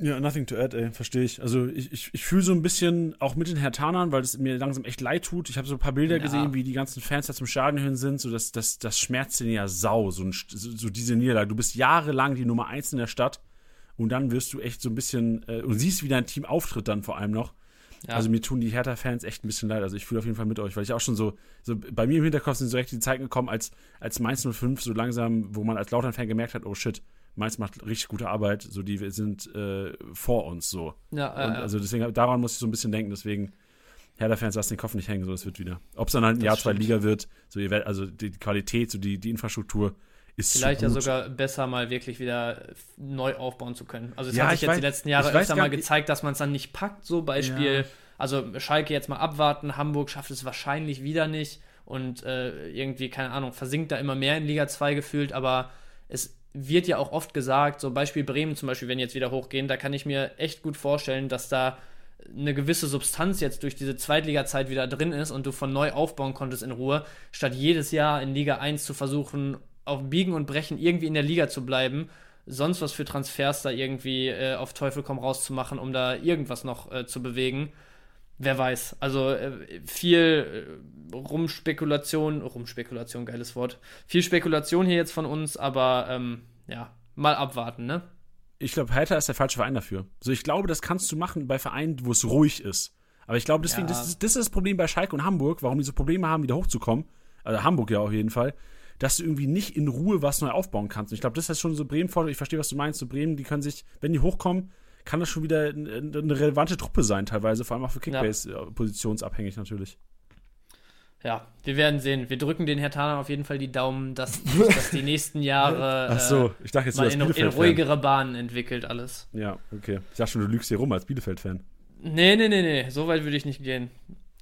Ja, nothing to add, ey, verstehe ich. Also ich, ich, ich fühle so ein bisschen auch mit den Hertanern, weil es mir langsam echt leid tut. Ich habe so ein paar Bilder ja. gesehen, wie die ganzen Fans da zum Schaden hin sind. So, das, das, das schmerzt den ja sau, so, ein, so, diese Niederlage. Du bist jahrelang die Nummer eins in der Stadt und dann wirst du echt so ein bisschen äh, und siehst, wie dein Team auftritt dann vor allem noch. Ja. Also mir tun die Hertha-Fans echt ein bisschen leid. Also ich fühle auf jeden Fall mit euch, weil ich auch schon so, so bei mir im Hinterkopf sind so recht die Zeiten gekommen, als, als Mainz 05 so langsam, wo man als Lautern-Fan gemerkt hat, oh shit, Mainz macht richtig gute Arbeit, so die sind äh, vor uns so. Ja, äh, und also deswegen, daran muss ich so ein bisschen denken, deswegen Hertha-Fans lassen den Kopf nicht hängen, so das wird wieder. Ob es dann halt ein Jahr, zwei Liga wird, so ihr werdet, also die Qualität, so die, die Infrastruktur ist Vielleicht ja sogar besser mal wirklich wieder neu aufbauen zu können. Also es ja, hat sich jetzt weiß, die letzten Jahre öfter mal gezeigt, dass man es dann nicht packt, so Beispiel, ja. also Schalke jetzt mal abwarten, Hamburg schafft es wahrscheinlich wieder nicht und äh, irgendwie, keine Ahnung, versinkt da immer mehr in Liga 2 gefühlt, aber es wird ja auch oft gesagt, so Beispiel Bremen zum Beispiel, wenn jetzt wieder hochgehen, da kann ich mir echt gut vorstellen, dass da eine gewisse Substanz jetzt durch diese Zweitliga-Zeit wieder drin ist und du von neu aufbauen konntest in Ruhe, statt jedes Jahr in Liga 1 zu versuchen, auf Biegen und Brechen irgendwie in der Liga zu bleiben, sonst was für Transfers da irgendwie äh, auf Teufel komm raus zu machen, um da irgendwas noch äh, zu bewegen. Wer weiß. Also äh, viel äh, Rumspekulation, Rumspekulation, geiles Wort. Viel Spekulation hier jetzt von uns, aber ähm, ja, mal abwarten, ne? Ich glaube, Hertha ist der falsche Verein dafür. So, ich glaube, das kannst du machen bei Vereinen, wo es ruhig ist. Aber ich glaube, deswegen, ja. das, ist, das ist das Problem bei Schalke und Hamburg, warum die so Probleme haben, wieder hochzukommen. Also Hamburg ja auf jeden Fall dass du irgendwie nicht in Ruhe was neu aufbauen kannst. Und ich glaube, das ist schon so Bremen vor. Ich verstehe, was du meinst. So Bremen, die können sich, wenn die hochkommen, kann das schon wieder eine relevante Truppe sein, teilweise, vor allem auch für Kickbase ja. Äh, positionsabhängig natürlich. Ja, wir werden sehen. Wir drücken den Herr Hertanern auf jeden Fall die Daumen, dass, dass die nächsten Jahre Ach so, ich dachte jetzt, mal in, in ruhigere Bahnen entwickelt alles. Ja, okay. Ich dachte schon, du lügst hier rum als Bielefeld-Fan. Nee, nee, nee, nee. So weit würde ich nicht gehen.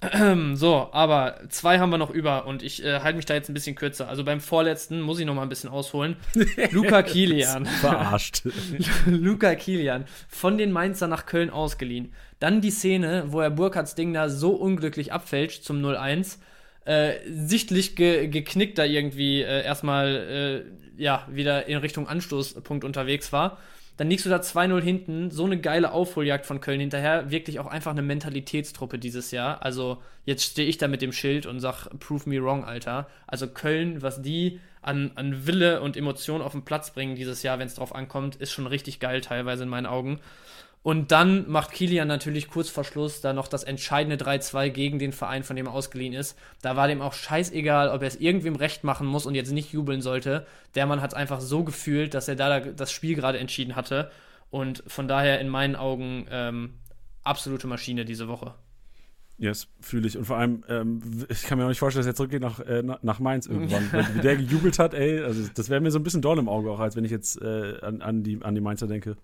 So, aber zwei haben wir noch über und ich äh, halte mich da jetzt ein bisschen kürzer. Also beim vorletzten muss ich noch mal ein bisschen ausholen. Luca Kilian. Verarscht. Luca Kilian von den Mainzer nach Köln ausgeliehen. Dann die Szene, wo er Burkhards Ding da so unglücklich abfälscht zum 0-1. Äh, sichtlich ge geknickt da irgendwie äh, erstmal äh, ja wieder in Richtung Anstoßpunkt unterwegs war dann liegst du da 2-0 hinten, so eine geile Aufholjagd von Köln hinterher, wirklich auch einfach eine Mentalitätstruppe dieses Jahr. Also jetzt stehe ich da mit dem Schild und sag, prove me wrong, Alter. Also Köln, was die an, an Wille und Emotion auf den Platz bringen dieses Jahr, wenn es drauf ankommt, ist schon richtig geil teilweise in meinen Augen. Und dann macht Kilian natürlich kurz vor Schluss da noch das entscheidende 3-2 gegen den Verein, von dem er ausgeliehen ist. Da war dem auch scheißegal, ob er es irgendwem recht machen muss und jetzt nicht jubeln sollte. Der Mann hat es einfach so gefühlt, dass er da das Spiel gerade entschieden hatte. Und von daher in meinen Augen ähm, absolute Maschine diese Woche. Yes, fühle ich. Und vor allem, ähm, ich kann mir auch nicht vorstellen, dass er zurückgeht nach, äh, nach Mainz irgendwann. Wie der gejubelt hat, ey, also das wäre mir so ein bisschen Dorn im Auge auch, als wenn ich jetzt äh, an, an, die, an die Mainzer denke.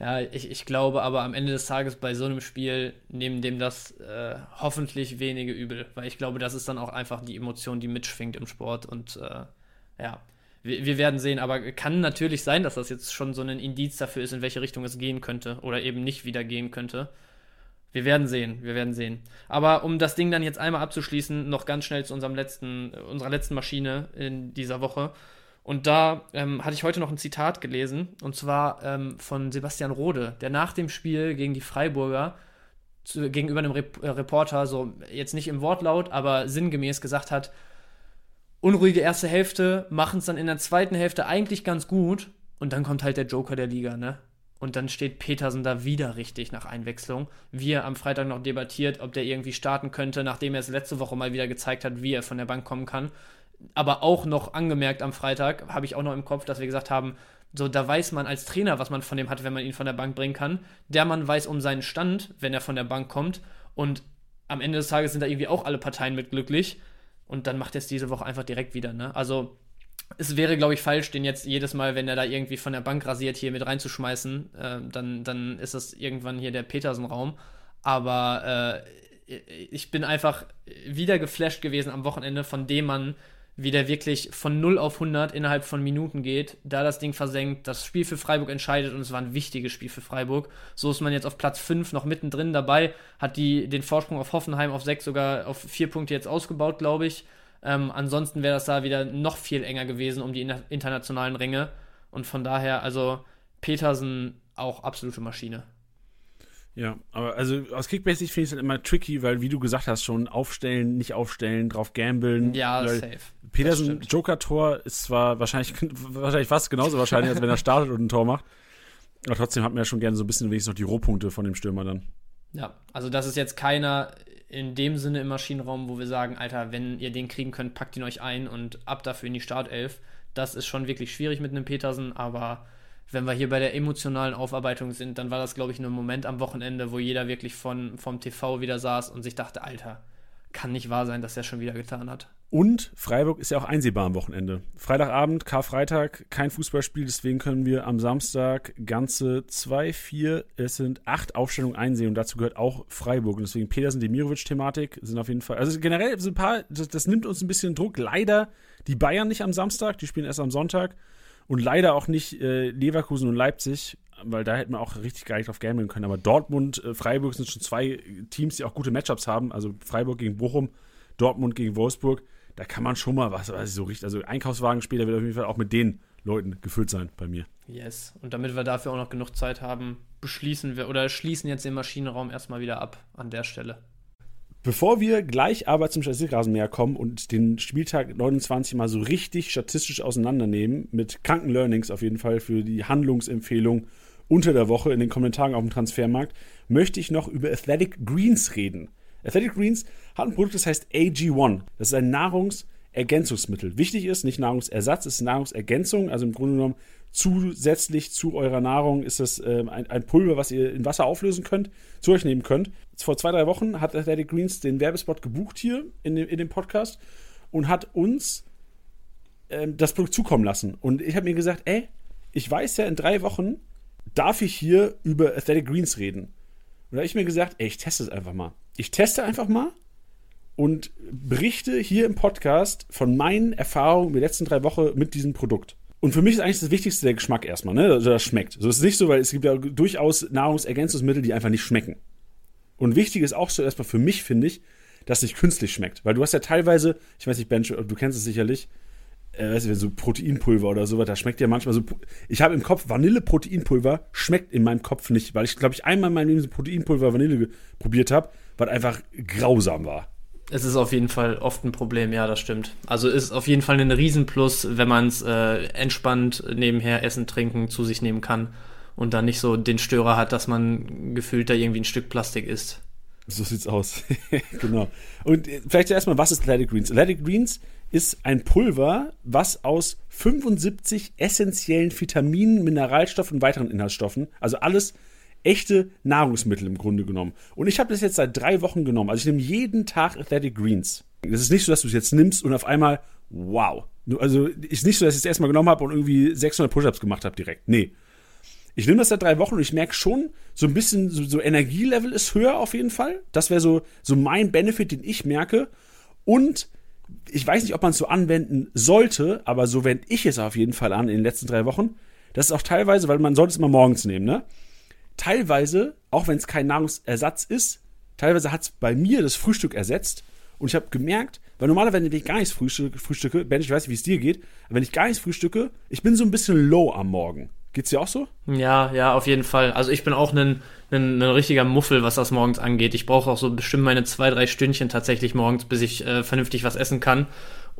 Ja, ich, ich glaube aber am Ende des Tages bei so einem Spiel nehmen dem das äh, hoffentlich wenige übel, weil ich glaube, das ist dann auch einfach die Emotion, die mitschwingt im Sport und äh, ja, wir, wir, werden sehen, aber kann natürlich sein, dass das jetzt schon so ein Indiz dafür ist, in welche Richtung es gehen könnte oder eben nicht wieder gehen könnte. Wir werden sehen, wir werden sehen. Aber um das Ding dann jetzt einmal abzuschließen, noch ganz schnell zu unserem letzten, unserer letzten Maschine in dieser Woche. Und da ähm, hatte ich heute noch ein Zitat gelesen, und zwar ähm, von Sebastian Rode, der nach dem Spiel gegen die Freiburger zu, gegenüber einem Rep äh, Reporter, so jetzt nicht im Wortlaut, aber sinngemäß gesagt hat, unruhige erste Hälfte, machen es dann in der zweiten Hälfte eigentlich ganz gut, und dann kommt halt der Joker der Liga, ne? Und dann steht Petersen da wieder richtig nach Einwechslung. Wir am Freitag noch debattiert, ob der irgendwie starten könnte, nachdem er es letzte Woche mal wieder gezeigt hat, wie er von der Bank kommen kann aber auch noch angemerkt am Freitag, habe ich auch noch im Kopf, dass wir gesagt haben, so, da weiß man als Trainer, was man von dem hat, wenn man ihn von der Bank bringen kann. Der Mann weiß um seinen Stand, wenn er von der Bank kommt. Und am Ende des Tages sind da irgendwie auch alle Parteien mit glücklich. Und dann macht er es diese Woche einfach direkt wieder, ne? Also, es wäre, glaube ich, falsch, den jetzt jedes Mal, wenn er da irgendwie von der Bank rasiert, hier mit reinzuschmeißen. Äh, dann, dann ist das irgendwann hier der Petersen-Raum. Aber äh, ich bin einfach wieder geflasht gewesen am Wochenende von dem Mann, wie der wirklich von 0 auf 100 innerhalb von Minuten geht, da das Ding versenkt, das Spiel für Freiburg entscheidet und es war ein wichtiges Spiel für Freiburg. So ist man jetzt auf Platz 5 noch mittendrin dabei, hat die, den Vorsprung auf Hoffenheim auf 6 sogar auf 4 Punkte jetzt ausgebaut, glaube ich. Ähm, ansonsten wäre das da wieder noch viel enger gewesen um die internationalen Ränge. Und von daher, also Petersen auch absolute Maschine. Ja, aber also aus Kickbase finde ich es dann immer tricky, weil wie du gesagt hast, schon aufstellen, nicht aufstellen, drauf gambeln. Ja, safe. Petersen Joker-Tor ist zwar wahrscheinlich, wahrscheinlich fast genauso wahrscheinlich, als wenn er startet und ein Tor macht. Aber trotzdem hat man ja schon gerne so ein bisschen wenigstens noch die Rohpunkte von dem Stürmer dann. Ja, also das ist jetzt keiner in dem Sinne im Maschinenraum, wo wir sagen, Alter, wenn ihr den kriegen könnt, packt ihn euch ein und ab dafür in die Startelf. Das ist schon wirklich schwierig mit einem Petersen, aber wenn wir hier bei der emotionalen Aufarbeitung sind, dann war das, glaube ich, ein Moment am Wochenende, wo jeder wirklich von, vom TV wieder saß und sich dachte, Alter, kann nicht wahr sein, dass er schon wieder getan hat. Und Freiburg ist ja auch einsehbar am Wochenende. Freitagabend, Karfreitag, kein Fußballspiel, deswegen können wir am Samstag ganze zwei, vier, es sind acht Aufstellungen einsehen und dazu gehört auch Freiburg. Und deswegen Petersen, Demirovic-Thematik sind auf jeden Fall, also generell sind ein paar, das, das nimmt uns ein bisschen Druck. Leider die Bayern nicht am Samstag, die spielen erst am Sonntag und leider auch nicht äh, Leverkusen und Leipzig, weil da hätten wir auch richtig geil drauf gambeln können. Aber Dortmund, äh, Freiburg sind schon zwei Teams, die auch gute Matchups haben. Also Freiburg gegen Bochum, Dortmund gegen Wolfsburg. Da kann man schon mal was, was so richtig. Also Einkaufswagen später wird auf jeden Fall auch mit den Leuten gefüllt sein bei mir. Yes. Und damit wir dafür auch noch genug Zeit haben, beschließen wir oder schließen jetzt den Maschinenraum erstmal wieder ab an der Stelle. Bevor wir gleich aber zum Statistikrasenmäher kommen und den Spieltag 29 mal so richtig statistisch auseinandernehmen, mit kranken Learnings auf jeden Fall für die Handlungsempfehlung unter der Woche in den Kommentaren auf dem Transfermarkt, möchte ich noch über Athletic Greens reden. Athletic Greens hat ein Produkt, das heißt AG1. Das ist ein Nahrungsergänzungsmittel. Wichtig ist, nicht Nahrungsersatz, es ist Nahrungsergänzung. Also im Grunde genommen zusätzlich zu eurer Nahrung ist das äh, ein, ein, Pulver, was ihr in Wasser auflösen könnt, zu euch nehmen könnt. Vor zwei, drei Wochen hat Athletic Greens den Werbespot gebucht hier in dem, in dem Podcast und hat uns ähm, das Produkt zukommen lassen. Und ich habe mir gesagt, ey, ich weiß ja, in drei Wochen darf ich hier über Athletic Greens reden. Und da habe ich mir gesagt, ey, ich teste es einfach mal. Ich teste einfach mal und berichte hier im Podcast von meinen Erfahrungen in den letzten drei Wochen mit diesem Produkt. Und für mich ist eigentlich das Wichtigste der Geschmack erstmal, ne? Also das schmeckt. So ist es nicht so, weil es gibt ja durchaus Nahrungsergänzungsmittel, die einfach nicht schmecken. Und wichtig ist auch so erstmal für mich, finde ich, dass es nicht künstlich schmeckt. Weil du hast ja teilweise, ich weiß nicht, Ben, du kennst es sicherlich, äh, weißt du, so Proteinpulver oder sowas, da schmeckt ja manchmal so. Ich habe im Kopf Vanille-Proteinpulver, schmeckt in meinem Kopf nicht, weil ich, glaube ich, einmal in meinem Leben so Proteinpulver Vanille probiert habe, was einfach grausam war. Es ist auf jeden Fall oft ein Problem, ja, das stimmt. Also ist auf jeden Fall ein Riesenplus, wenn man es äh, entspannt nebenher essen, trinken, zu sich nehmen kann und dann nicht so den Störer hat, dass man gefühlt da irgendwie ein Stück Plastik isst. So sieht's aus. genau. Und äh, vielleicht erstmal, was ist Athletic Greens? Athletic Greens ist ein Pulver, was aus 75 essentiellen Vitaminen, Mineralstoffen und weiteren Inhaltsstoffen, also alles echte Nahrungsmittel im Grunde genommen. Und ich habe das jetzt seit drei Wochen genommen. Also ich nehme jeden Tag Athletic Greens. Es ist nicht so, dass du es jetzt nimmst und auf einmal, wow. Also ist nicht so, dass ich es erstmal genommen habe und irgendwie 600 Push-Ups gemacht habe direkt. Nee. Ich nehme das seit drei Wochen und ich merke schon, so ein bisschen, so, so Energielevel ist höher auf jeden Fall. Das wäre so, so mein Benefit, den ich merke. Und ich weiß nicht, ob man es so anwenden sollte, aber so wende ich es auf jeden Fall an in den letzten drei Wochen. Das ist auch teilweise, weil man sollte es immer morgens nehmen, ne? Teilweise, auch wenn es kein Nahrungsersatz ist, teilweise hat es bei mir das Frühstück ersetzt. Und ich habe gemerkt, weil normalerweise, wenn ich gar nichts frühstücke, frühstücke, Ben, ich weiß nicht, wie es dir geht, aber wenn ich gar nichts frühstücke, ich bin so ein bisschen low am Morgen. Geht's dir auch so? Ja, ja, auf jeden Fall. Also ich bin auch ein, ein, ein richtiger Muffel, was das morgens angeht. Ich brauche auch so bestimmt meine zwei, drei Stündchen tatsächlich morgens, bis ich äh, vernünftig was essen kann.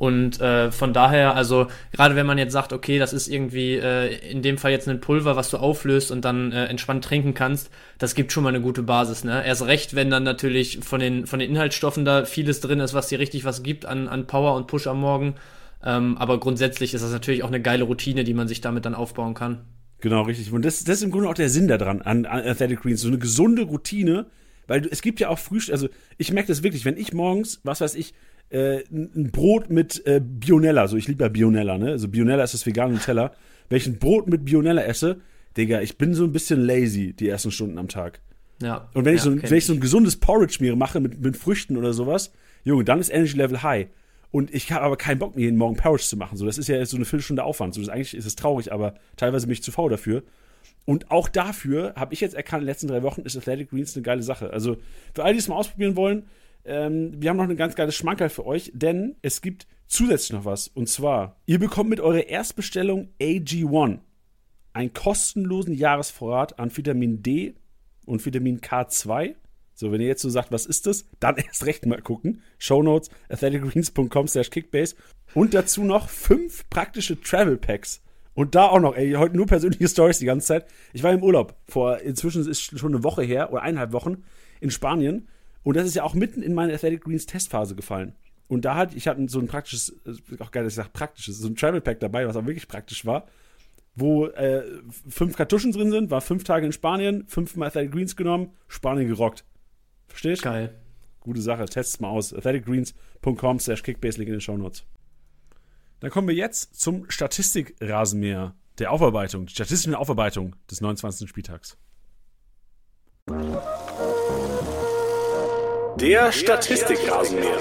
Und äh, von daher, also gerade wenn man jetzt sagt, okay, das ist irgendwie äh, in dem Fall jetzt ein Pulver, was du auflöst und dann äh, entspannt trinken kannst, das gibt schon mal eine gute Basis. Ne? Erst recht, wenn dann natürlich von den, von den Inhaltsstoffen da vieles drin ist, was dir richtig was gibt an, an Power und Push am Morgen. Ähm, aber grundsätzlich ist das natürlich auch eine geile Routine, die man sich damit dann aufbauen kann. Genau, richtig. Und das, das ist im Grunde auch der Sinn daran an, an Athletic Greens. So eine gesunde Routine, weil du, es gibt ja auch Frühstück, also ich merke das wirklich, wenn ich morgens, was weiß ich, äh, ein Brot mit äh, Bionella, so ich liebe ja Bionella, ne? Also Bionella ist das vegane Nutella. Wenn ich ein Brot mit Bionella esse, Digga, ich bin so ein bisschen lazy die ersten Stunden am Tag. Ja. Und wenn ich, ja, so, wenn ich so ein gesundes Porridge mir mache mit, mit Früchten oder sowas, Junge, dann ist Energy Level high. Und ich habe aber keinen Bock, mir jeden Morgen Porridge zu machen. So, das ist ja so eine Viertelstunde Aufwand. So, das, eigentlich ist es traurig, aber teilweise bin ich zu faul dafür. Und auch dafür habe ich jetzt erkannt, in den letzten drei Wochen ist Athletic Greens eine geile Sache. Also für alle, die es mal ausprobieren wollen, ähm, wir haben noch eine ganz geile Schmankerl für euch, denn es gibt zusätzlich noch was. Und zwar, ihr bekommt mit eurer Erstbestellung AG1 einen kostenlosen Jahresvorrat an Vitamin D und Vitamin K2. So, wenn ihr jetzt so sagt, was ist das, dann erst recht mal gucken. Shownotes, athleticgreens.com slash kickbase. Und dazu noch fünf praktische Travel Packs. Und da auch noch, ey, heute nur persönliche Stories die ganze Zeit. Ich war im Urlaub vor, inzwischen ist schon eine Woche her oder eineinhalb Wochen in Spanien und das ist ja auch mitten in meine Athletic Greens Testphase gefallen. Und da hat, ich hatte so ein praktisches, äh, auch geil, dass ich sage praktisches, so ein Travel Pack dabei, was auch wirklich praktisch war, wo äh, fünf Kartuschen drin sind, war fünf Tage in Spanien, fünfmal Athletic Greens genommen, Spanien gerockt. Verstehst? Geil. Gute Sache, test's mal aus. athleticgreens.com slash kickbase, Link in den Shownotes. Dann kommen wir jetzt zum Statistikrasenmäher der Aufarbeitung, die statistische Aufarbeitung des 29. Spieltags. Der Statistikrasenmäher.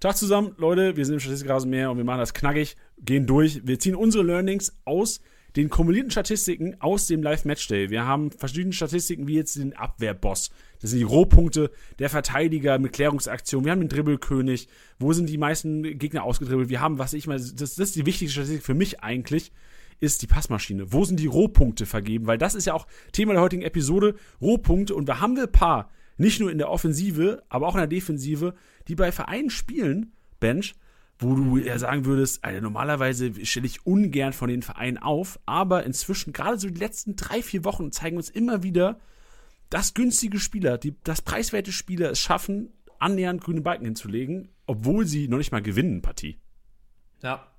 Tag zusammen, Leute, wir sind im Statistikrasenmeer und wir machen das knackig, gehen durch. Wir ziehen unsere Learnings aus den kumulierten Statistiken aus dem Live-Matchday. Wir haben verschiedene Statistiken, wie jetzt den Abwehrboss. Das sind die Rohpunkte der Verteidiger mit Klärungsaktion. Wir haben den Dribbelkönig. Wo sind die meisten Gegner ausgedribbelt? Wir haben, was ich mal, das, das ist die wichtigste Statistik für mich eigentlich, ist die Passmaschine. Wo sind die Rohpunkte vergeben? Weil das ist ja auch Thema der heutigen Episode. Rohpunkte. Und da haben wir ein paar, nicht nur in der Offensive, aber auch in der Defensive, die bei Vereinen spielen, Bench, wo du ja sagen würdest, also normalerweise stelle ich ungern von den Vereinen auf, aber inzwischen, gerade so die letzten drei, vier Wochen, zeigen uns immer wieder, dass günstige Spieler, die, dass preiswerte Spieler es schaffen, annähernd grüne Balken hinzulegen, obwohl sie noch nicht mal gewinnen, Partie. Ja,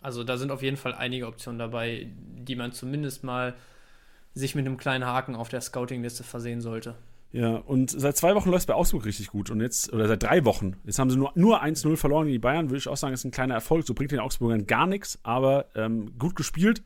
also da sind auf jeden Fall einige Optionen dabei, die man zumindest mal sich mit einem kleinen Haken auf der Scouting-Liste versehen sollte. Ja, und seit zwei Wochen läuft es bei Augsburg richtig gut. Und jetzt, oder seit drei Wochen, jetzt haben sie nur, nur 1-0 verloren gegen die Bayern, würde ich auch sagen, ist ein kleiner Erfolg. So bringt den Augsburgern gar nichts, aber ähm, gut gespielt.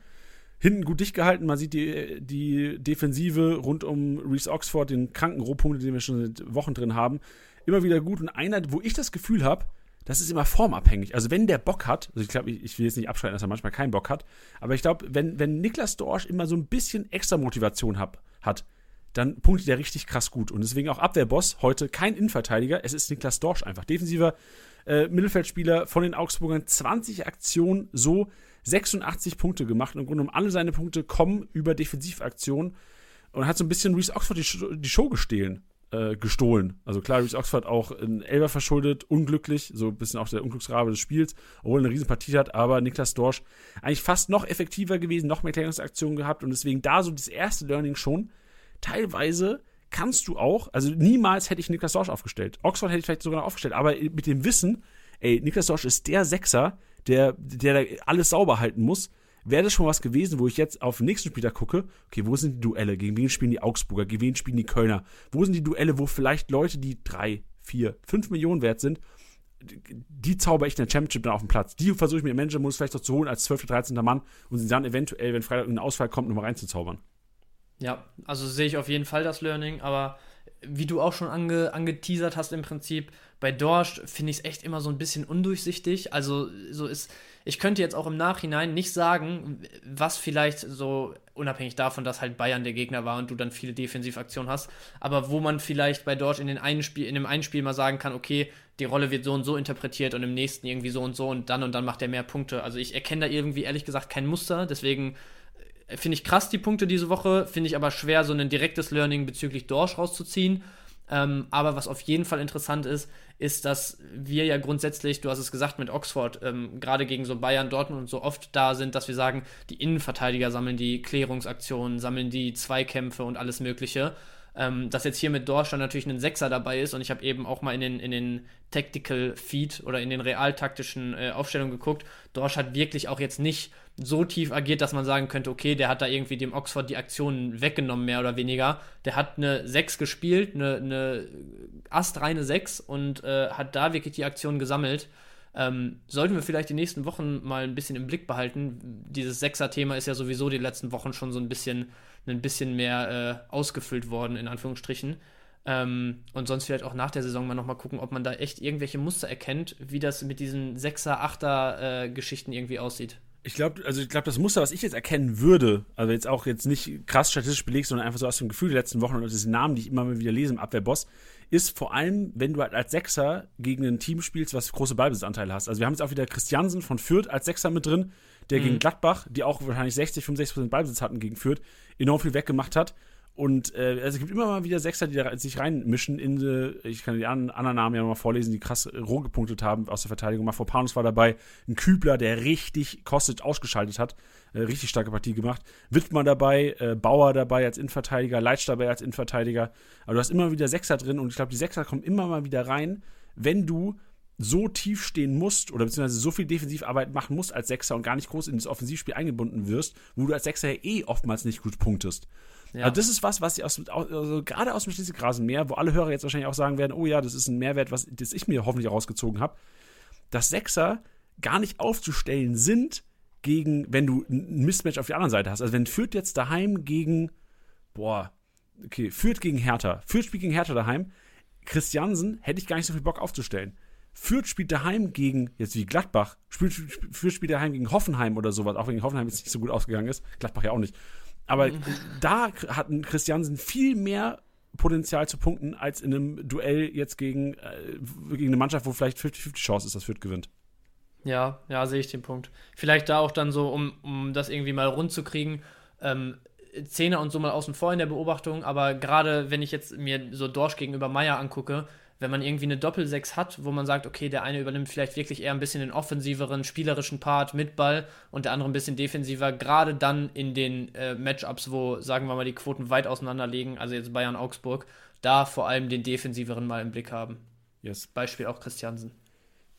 Hinten gut dicht gehalten. Man sieht die, die Defensive rund um Reese Oxford, den kranken Rohpunkte, den wir schon seit Wochen drin haben, immer wieder gut. Und einer, wo ich das Gefühl habe, das ist immer formabhängig. Also wenn der Bock hat, also ich glaube, ich, ich, will jetzt nicht abschalten, dass er manchmal keinen Bock hat, aber ich glaube, wenn, wenn Niklas Dorsch immer so ein bisschen extra Motivation hab, hat, dann punktet er richtig krass gut. Und deswegen auch Abwehrboss heute kein Innenverteidiger, es ist Niklas Dorsch einfach. Defensiver äh, Mittelfeldspieler von den Augsburgern, 20 Aktionen, so 86 Punkte gemacht. Im Grunde genommen alle seine Punkte kommen über Defensivaktionen und hat so ein bisschen Reese Oxford die Show gestehlen. Äh, gestohlen. Also klar, Reese Oxford auch in Elber verschuldet, unglücklich, so ein bisschen auch der Unglücksrabe des Spiels, obwohl er eine Riesenpartie hat, aber Niklas Dorsch eigentlich fast noch effektiver gewesen, noch mehr Klärungsaktionen gehabt und deswegen da so das erste Learning schon, teilweise kannst du auch, also niemals hätte ich Niklas Dorsch aufgestellt. Oxford hätte ich vielleicht sogar noch aufgestellt, aber mit dem Wissen, ey, Niklas Dorsch ist der Sechser, der, der alles sauber halten muss. Wäre das schon was gewesen, wo ich jetzt auf den nächsten Spieltag gucke, okay, wo sind die Duelle? Gegen wen spielen die Augsburger? Gegen wen spielen die Kölner? Wo sind die Duelle, wo vielleicht Leute, die drei, vier, fünf Millionen wert sind, die zauber ich in der Championship dann auf den Platz. Die versuche ich mir im Manager-Modus vielleicht noch zu holen als 12., 13. Mann und sie dann eventuell, wenn Freitag ein Ausfall kommt, nochmal reinzuzaubern. Ja, also sehe ich auf jeden Fall das Learning, aber wie du auch schon ange, angeteasert hast im Prinzip, bei Dorsch finde ich es echt immer so ein bisschen undurchsichtig. Also so ist, ich könnte jetzt auch im Nachhinein nicht sagen, was vielleicht so, unabhängig davon, dass halt Bayern der Gegner war und du dann viele Defensivaktionen hast, aber wo man vielleicht bei Dorsch in, den einen Spiel, in dem einen Spiel mal sagen kann, okay, die Rolle wird so und so interpretiert und im nächsten irgendwie so und so und dann und dann macht er mehr Punkte. Also ich erkenne da irgendwie ehrlich gesagt kein Muster, deswegen finde ich krass, die Punkte diese Woche. Finde ich aber schwer, so ein direktes Learning bezüglich Dorsch rauszuziehen. Ähm, aber was auf jeden Fall interessant ist, ist, dass wir ja grundsätzlich, du hast es gesagt mit Oxford, ähm, gerade gegen so Bayern, Dortmund und so oft da sind, dass wir sagen, die Innenverteidiger sammeln die Klärungsaktionen, sammeln die Zweikämpfe und alles Mögliche. Ähm, dass jetzt hier mit Dorsch dann natürlich ein Sechser dabei ist und ich habe eben auch mal in den, in den Tactical Feed oder in den realtaktischen äh, Aufstellungen geguckt. Dorsch hat wirklich auch jetzt nicht so tief agiert, dass man sagen könnte, okay, der hat da irgendwie dem Oxford die Aktionen weggenommen, mehr oder weniger. Der hat eine 6 gespielt, eine, eine astreine 6 und äh, hat da wirklich die Aktionen gesammelt. Ähm, sollten wir vielleicht die nächsten Wochen mal ein bisschen im Blick behalten. Dieses Sechser-Thema ist ja sowieso die letzten Wochen schon so ein bisschen, ein bisschen mehr äh, ausgefüllt worden, in Anführungsstrichen. Ähm, und sonst vielleicht auch nach der Saison mal nochmal gucken, ob man da echt irgendwelche Muster erkennt, wie das mit diesen Sechser-, Achter-Geschichten äh, irgendwie aussieht. Ich glaube, also ich glaube, das Muster, was ich jetzt erkennen würde, also jetzt auch jetzt nicht krass statistisch belegt, sondern einfach so aus dem Gefühl der letzten Wochen und diese Namen, die ich immer mal wieder lese im Abwehrboss, ist vor allem, wenn du halt als Sechser gegen ein Team spielst, was große Ballbesitzanteile hast. Also wir haben jetzt auch wieder Christiansen von Fürth als Sechser mit drin, der mhm. gegen Gladbach, die auch wahrscheinlich 60, 65% Ballbesitz hatten gegen Fürth, enorm viel weggemacht hat. Und äh, also es gibt immer mal wieder Sechser, die da sich reinmischen in die, ich kann die anderen Namen ja nochmal vorlesen, die krass roh gepunktet haben aus der Verteidigung. Mafropanus war dabei, ein Kübler, der richtig kostet ausgeschaltet hat, äh, richtig starke Partie gemacht. Wittmann dabei, äh, Bauer dabei als Innenverteidiger, Leitsch dabei als Innenverteidiger. Aber du hast immer wieder Sechser drin und ich glaube, die Sechser kommen immer mal wieder rein, wenn du so tief stehen musst oder beziehungsweise so viel Defensivarbeit machen musst als Sechser und gar nicht groß in das Offensivspiel eingebunden wirst, wo du als Sechser eh oftmals nicht gut punktest. Ja. Also das ist was, was ich aus, also gerade aus dem Schleswig-Rasenmeer, wo alle Hörer jetzt wahrscheinlich auch sagen werden, oh ja, das ist ein Mehrwert, was das ich mir hoffentlich rausgezogen habe, dass Sechser gar nicht aufzustellen sind gegen, wenn du ein Mismatch auf der anderen Seite hast. Also wenn Fürth jetzt daheim gegen, boah, okay, Fürth gegen Hertha, Fürth spielt gegen Hertha daheim, Christiansen hätte ich gar nicht so viel Bock aufzustellen. Fürth spielt daheim gegen, jetzt wie Gladbach, Fürth, Fürth spielt daheim gegen Hoffenheim oder sowas, auch wenn Hoffenheim jetzt nicht so gut ausgegangen ist. Gladbach ja auch nicht. Aber mhm. da hatten Christiansen viel mehr Potenzial zu punkten, als in einem Duell jetzt gegen, äh, gegen eine Mannschaft, wo vielleicht 50-50 Chance ist, dass Fürth gewinnt. Ja, ja, sehe ich den Punkt. Vielleicht da auch dann so, um, um das irgendwie mal rund zu kriegen, ähm, Zehner und so mal außen vor in der Beobachtung, aber gerade wenn ich jetzt mir so Dorsch gegenüber Meier angucke, wenn man irgendwie eine Doppelsechs hat, wo man sagt, okay, der eine übernimmt vielleicht wirklich eher ein bisschen den offensiveren, spielerischen Part mit Ball und der andere ein bisschen defensiver, gerade dann in den äh, Matchups, wo, sagen wir mal, die Quoten weit auseinander liegen, also jetzt Bayern-Augsburg, da vor allem den defensiveren mal im Blick haben. Yes. Beispiel auch Christiansen.